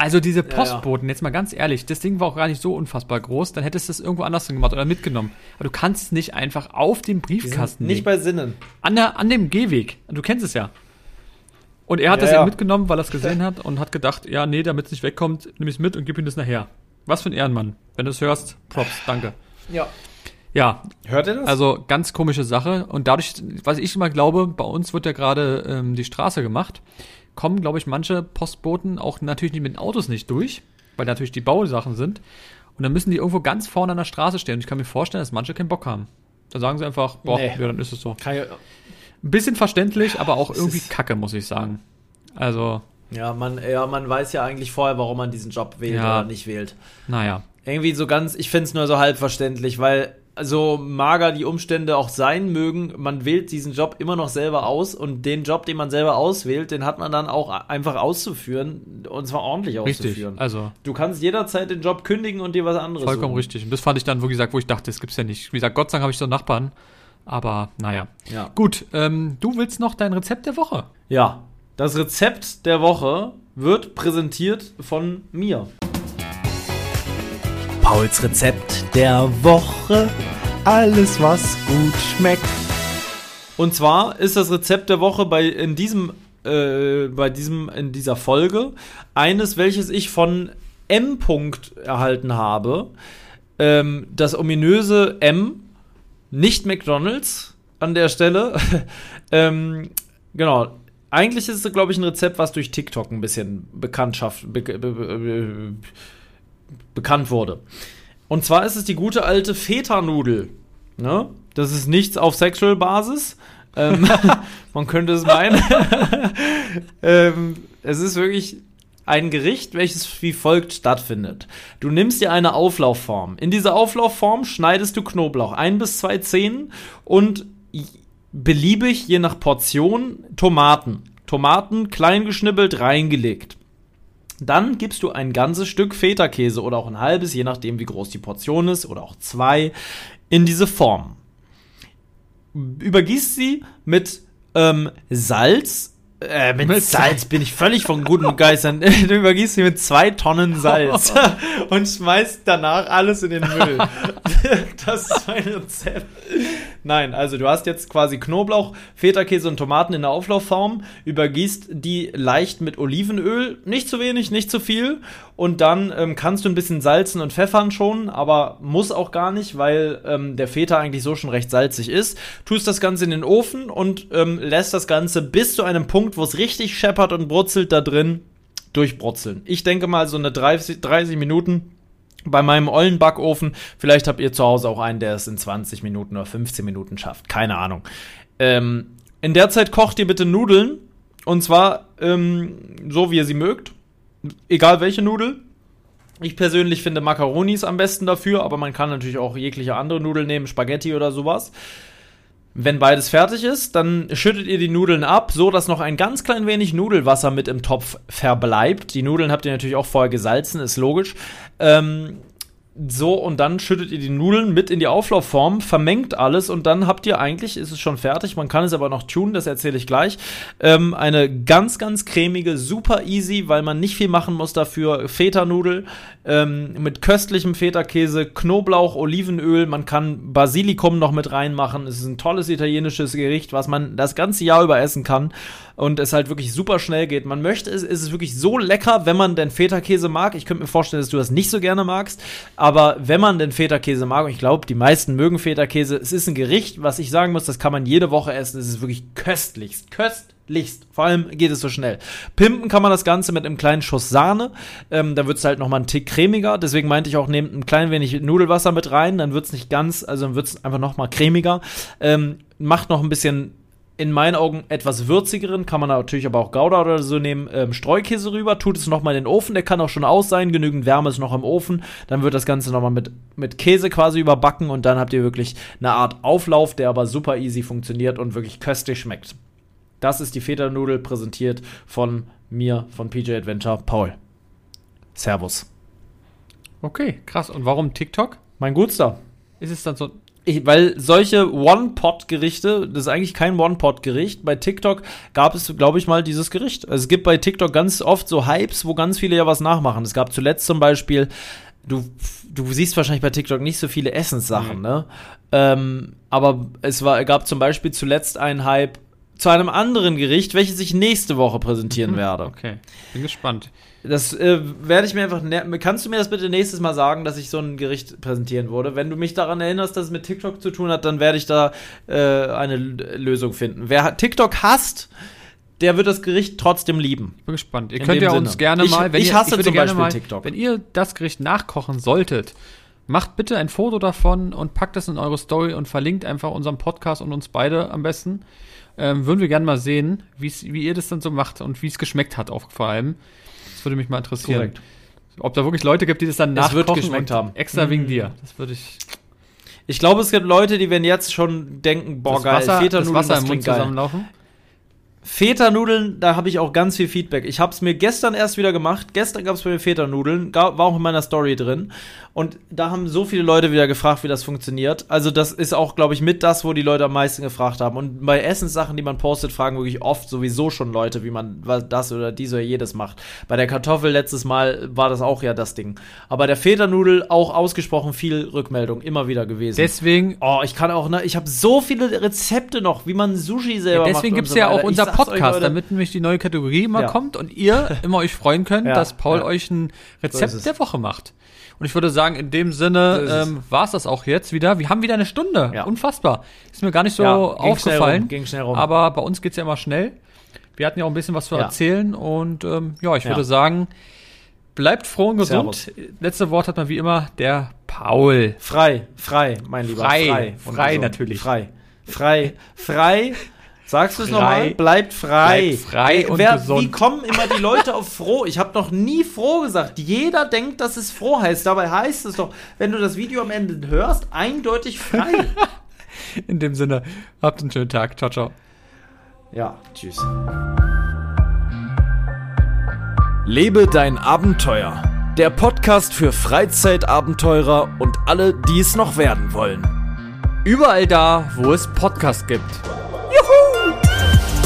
Also diese Postboten, ja, ja. jetzt mal ganz ehrlich, das Ding war auch gar nicht so unfassbar groß, dann hättest du es irgendwo anders gemacht oder mitgenommen. Aber du kannst es nicht einfach auf dem Briefkasten Nicht bei Sinnen. An, der, an dem Gehweg. Du kennst es ja. Und er hat ja, das ja mitgenommen, weil er es gesehen hat und hat gedacht, ja, nee, damit es nicht wegkommt, nimm es mit und gib ihm das nachher. Was für ein Ehrenmann. Wenn du es hörst, Props, danke. Ja. Ja. Hört ihr das? Also ganz komische Sache. Und dadurch, was ich immer glaube, bei uns wird ja gerade ähm, die Straße gemacht kommen, glaube ich, manche Postboten auch natürlich nicht mit den Autos nicht durch, weil natürlich die Bausachen sind. Und dann müssen die irgendwo ganz vorne an der Straße stehen. Und ich kann mir vorstellen, dass manche keinen Bock haben. Da sagen sie einfach, boah, nee. ja, dann ist es so. Ein bisschen verständlich, aber auch irgendwie kacke, muss ich sagen. Also. Ja, man, ja, man weiß ja eigentlich vorher, warum man diesen Job wählt ja. oder nicht wählt. Naja. Irgendwie so ganz, ich finde es nur so halb verständlich, weil so mager die Umstände auch sein mögen, man wählt diesen Job immer noch selber aus und den Job, den man selber auswählt, den hat man dann auch einfach auszuführen und zwar ordentlich auszuführen. Richtig, also du kannst jederzeit den Job kündigen und dir was anderes Vollkommen suchen. richtig. Und das fand ich dann, wo gesagt, wo ich dachte, das gibt's ja nicht. Wie gesagt, Gott sei Dank habe ich so Nachbarn, aber naja. Ja. Gut, ähm, du willst noch dein Rezept der Woche? Ja, das Rezept der Woche wird präsentiert von mir. Pauls Rezept der Woche. Alles, was gut schmeckt. Und zwar ist das Rezept der Woche bei in diesem äh, bei diesem in dieser Folge eines, welches ich von M. erhalten habe. Ähm, das ominöse M, nicht McDonald's an der Stelle. ähm, genau. Eigentlich ist es, glaube ich, ein Rezept, was durch TikTok ein bisschen Bekanntschaft, be, be, be, bekannt wurde. Und zwar ist es die gute alte Feta-Nudel. Ne? Das ist nichts auf Sexual-Basis. Ähm, man könnte es meinen. ähm, es ist wirklich ein Gericht, welches wie folgt stattfindet. Du nimmst dir eine Auflaufform. In dieser Auflaufform schneidest du Knoblauch, ein bis zwei Zehen und beliebig, je nach Portion, Tomaten. Tomaten klein geschnibbelt, reingelegt. Dann gibst du ein ganzes Stück Feta-Käse oder auch ein halbes, je nachdem wie groß die Portion ist, oder auch zwei, in diese Form. Übergießt sie mit ähm, Salz. Äh, mit, mit Salz bin ich völlig von guten Geistern. du übergießt sie mit zwei Tonnen Salz und schmeißt danach alles in den Müll. das ist mein Rezept. Nein, also du hast jetzt quasi Knoblauch, Feta-Käse und Tomaten in der Auflaufform, übergießt die leicht mit Olivenöl, nicht zu wenig, nicht zu viel und dann ähm, kannst du ein bisschen salzen und pfeffern schon, aber muss auch gar nicht, weil ähm, der Feta eigentlich so schon recht salzig ist. Tust das Ganze in den Ofen und ähm, lässt das Ganze bis zu einem Punkt, wo es richtig scheppert und brutzelt da drin, durchbrutzeln. Ich denke mal so eine 30, 30 Minuten bei meinem ollen Backofen. Vielleicht habt ihr zu Hause auch einen, der es in 20 Minuten oder 15 Minuten schafft. Keine Ahnung. Ähm, in der Zeit kocht ihr bitte Nudeln. Und zwar ähm, so, wie ihr sie mögt. Egal welche Nudel. Ich persönlich finde Macaronis am besten dafür, aber man kann natürlich auch jegliche andere Nudel nehmen, Spaghetti oder sowas. Wenn beides fertig ist, dann schüttet ihr die Nudeln ab, so dass noch ein ganz klein wenig Nudelwasser mit im Topf verbleibt. Die Nudeln habt ihr natürlich auch vorher gesalzen, ist logisch. Ähm, so, und dann schüttet ihr die Nudeln mit in die Auflaufform, vermengt alles und dann habt ihr eigentlich, ist es schon fertig, man kann es aber noch tun, das erzähle ich gleich. Ähm, eine ganz, ganz cremige, super easy, weil man nicht viel machen muss dafür, Feta-Nudel ähm, mit köstlichem Feta-Käse, Knoblauch, Olivenöl, man kann Basilikum noch mit reinmachen. Es ist ein tolles italienisches Gericht, was man das ganze Jahr über essen kann und es halt wirklich super schnell geht. Man möchte es, ist es wirklich so lecker, wenn man den Feta-Käse mag. Ich könnte mir vorstellen, dass du das nicht so gerne magst, aber wenn man den Feta-Käse mag, und ich glaube, die meisten mögen Feta-Käse, es ist ein Gericht, was ich sagen muss, das kann man jede Woche essen. Es ist wirklich köstlichst, köstlich Lichst. Vor allem geht es so schnell. Pimpen kann man das Ganze mit einem kleinen Schuss Sahne. Ähm, da wird es halt nochmal einen Tick cremiger. Deswegen meinte ich auch, nehmt ein klein wenig Nudelwasser mit rein. Dann wird es nicht ganz, also dann wird es einfach nochmal cremiger. Ähm, macht noch ein bisschen in meinen Augen etwas würzigeren, kann man natürlich aber auch Gouda oder so nehmen, ähm, Streukäse rüber, tut es nochmal in den Ofen, der kann auch schon aus sein, genügend Wärme ist noch im Ofen, dann wird das Ganze nochmal mit, mit Käse quasi überbacken und dann habt ihr wirklich eine Art Auflauf, der aber super easy funktioniert und wirklich köstlich schmeckt. Das ist die Feta-Nudel präsentiert von mir, von PJ Adventure, Paul. Servus. Okay, krass. Und warum TikTok? Mein Gutster. Ist es dann so ich, weil solche One-Pot-Gerichte, das ist eigentlich kein One-Pot-Gericht. Bei TikTok gab es, glaube ich, mal dieses Gericht. Also es gibt bei TikTok ganz oft so Hypes, wo ganz viele ja was nachmachen. Es gab zuletzt zum Beispiel, du, du siehst wahrscheinlich bei TikTok nicht so viele Essenssachen, mhm. ne? Ähm, aber es war, gab zum Beispiel zuletzt einen Hype zu einem anderen Gericht, welches ich nächste Woche präsentieren mhm. werde. Okay, bin gespannt. Das äh, werde ich mir einfach. Kannst du mir das bitte nächstes Mal sagen, dass ich so ein Gericht präsentieren würde? Wenn du mich daran erinnerst, dass es mit TikTok zu tun hat, dann werde ich da äh, eine Lösung finden. Wer TikTok hasst, der wird das Gericht trotzdem lieben. Ich bin gespannt. Ihr In könnt ja uns gerne mal, wenn ich, ihr, hasse ich zum Beispiel mal, TikTok. Wenn ihr das Gericht nachkochen solltet, macht bitte ein Foto davon und packt das in eure Story und verlinkt einfach unseren Podcast und uns beide am besten. Ähm, würden wir gerne mal sehen, wie ihr das dann so macht und wie es geschmeckt hat, auch vor allem. Das würde mich mal interessieren. Korrekt. Ob da wirklich Leute gibt, die das dann das nachkochen wird geschmeckt haben. Extra mhm. wegen dir. Das würde ich. Ich glaube, es gibt Leute, die werden jetzt schon denken, boah, das geil, Wasser, Feta das Wasser im Mund zusammenlaufen. Feta-Nudeln, da habe ich auch ganz viel Feedback. Ich habe es mir gestern erst wieder gemacht. Gestern gab es bei mir Feta-Nudeln, war auch in meiner Story drin. Und da haben so viele Leute wieder gefragt, wie das funktioniert. Also das ist auch, glaube ich, mit das, wo die Leute am meisten gefragt haben. Und bei Essenssachen, die man postet, fragen wirklich oft sowieso schon Leute, wie man das oder dies oder jedes macht. Bei der Kartoffel letztes Mal war das auch ja das Ding. Aber der Feta-Nudel auch ausgesprochen viel Rückmeldung immer wieder gewesen. Deswegen. Oh, ich kann auch, ne, ich habe so viele Rezepte noch, wie man Sushi selber ja, deswegen macht. Deswegen gibt es so ja auch unser Podcast, damit nämlich die neue Kategorie immer ja. kommt und ihr immer euch freuen könnt, ja, dass Paul euch ein Rezept so der Woche macht. Und ich würde sagen, in dem Sinne so ähm, war es das auch jetzt wieder. Wir haben wieder eine Stunde. Ja. Unfassbar. Ist mir gar nicht so ja, aufgefallen. Schnell rum, schnell rum. Aber bei uns geht's ja immer schnell. Wir hatten ja auch ein bisschen was zu ja. erzählen. Und ähm, ja, ich würde sagen, bleibt froh und gesund. Servus. Letzte Wort hat man wie immer der Paul. Frei, frei, mein Lieber. Frei, frei, frei natürlich. Frei, frei, frei. Sagst du es nochmal? Bleibt frei. Bleibt frei und wer, gesund. Wie kommen immer die Leute auf froh? Ich habe noch nie froh gesagt. Jeder denkt, dass es froh heißt. Dabei heißt es doch, wenn du das Video am Ende hörst, eindeutig frei. In dem Sinne, habt einen schönen Tag. Ciao, ciao. Ja, tschüss. Lebe dein Abenteuer. Der Podcast für Freizeitabenteurer und alle, die es noch werden wollen. Überall da, wo es Podcasts gibt. Woohoo!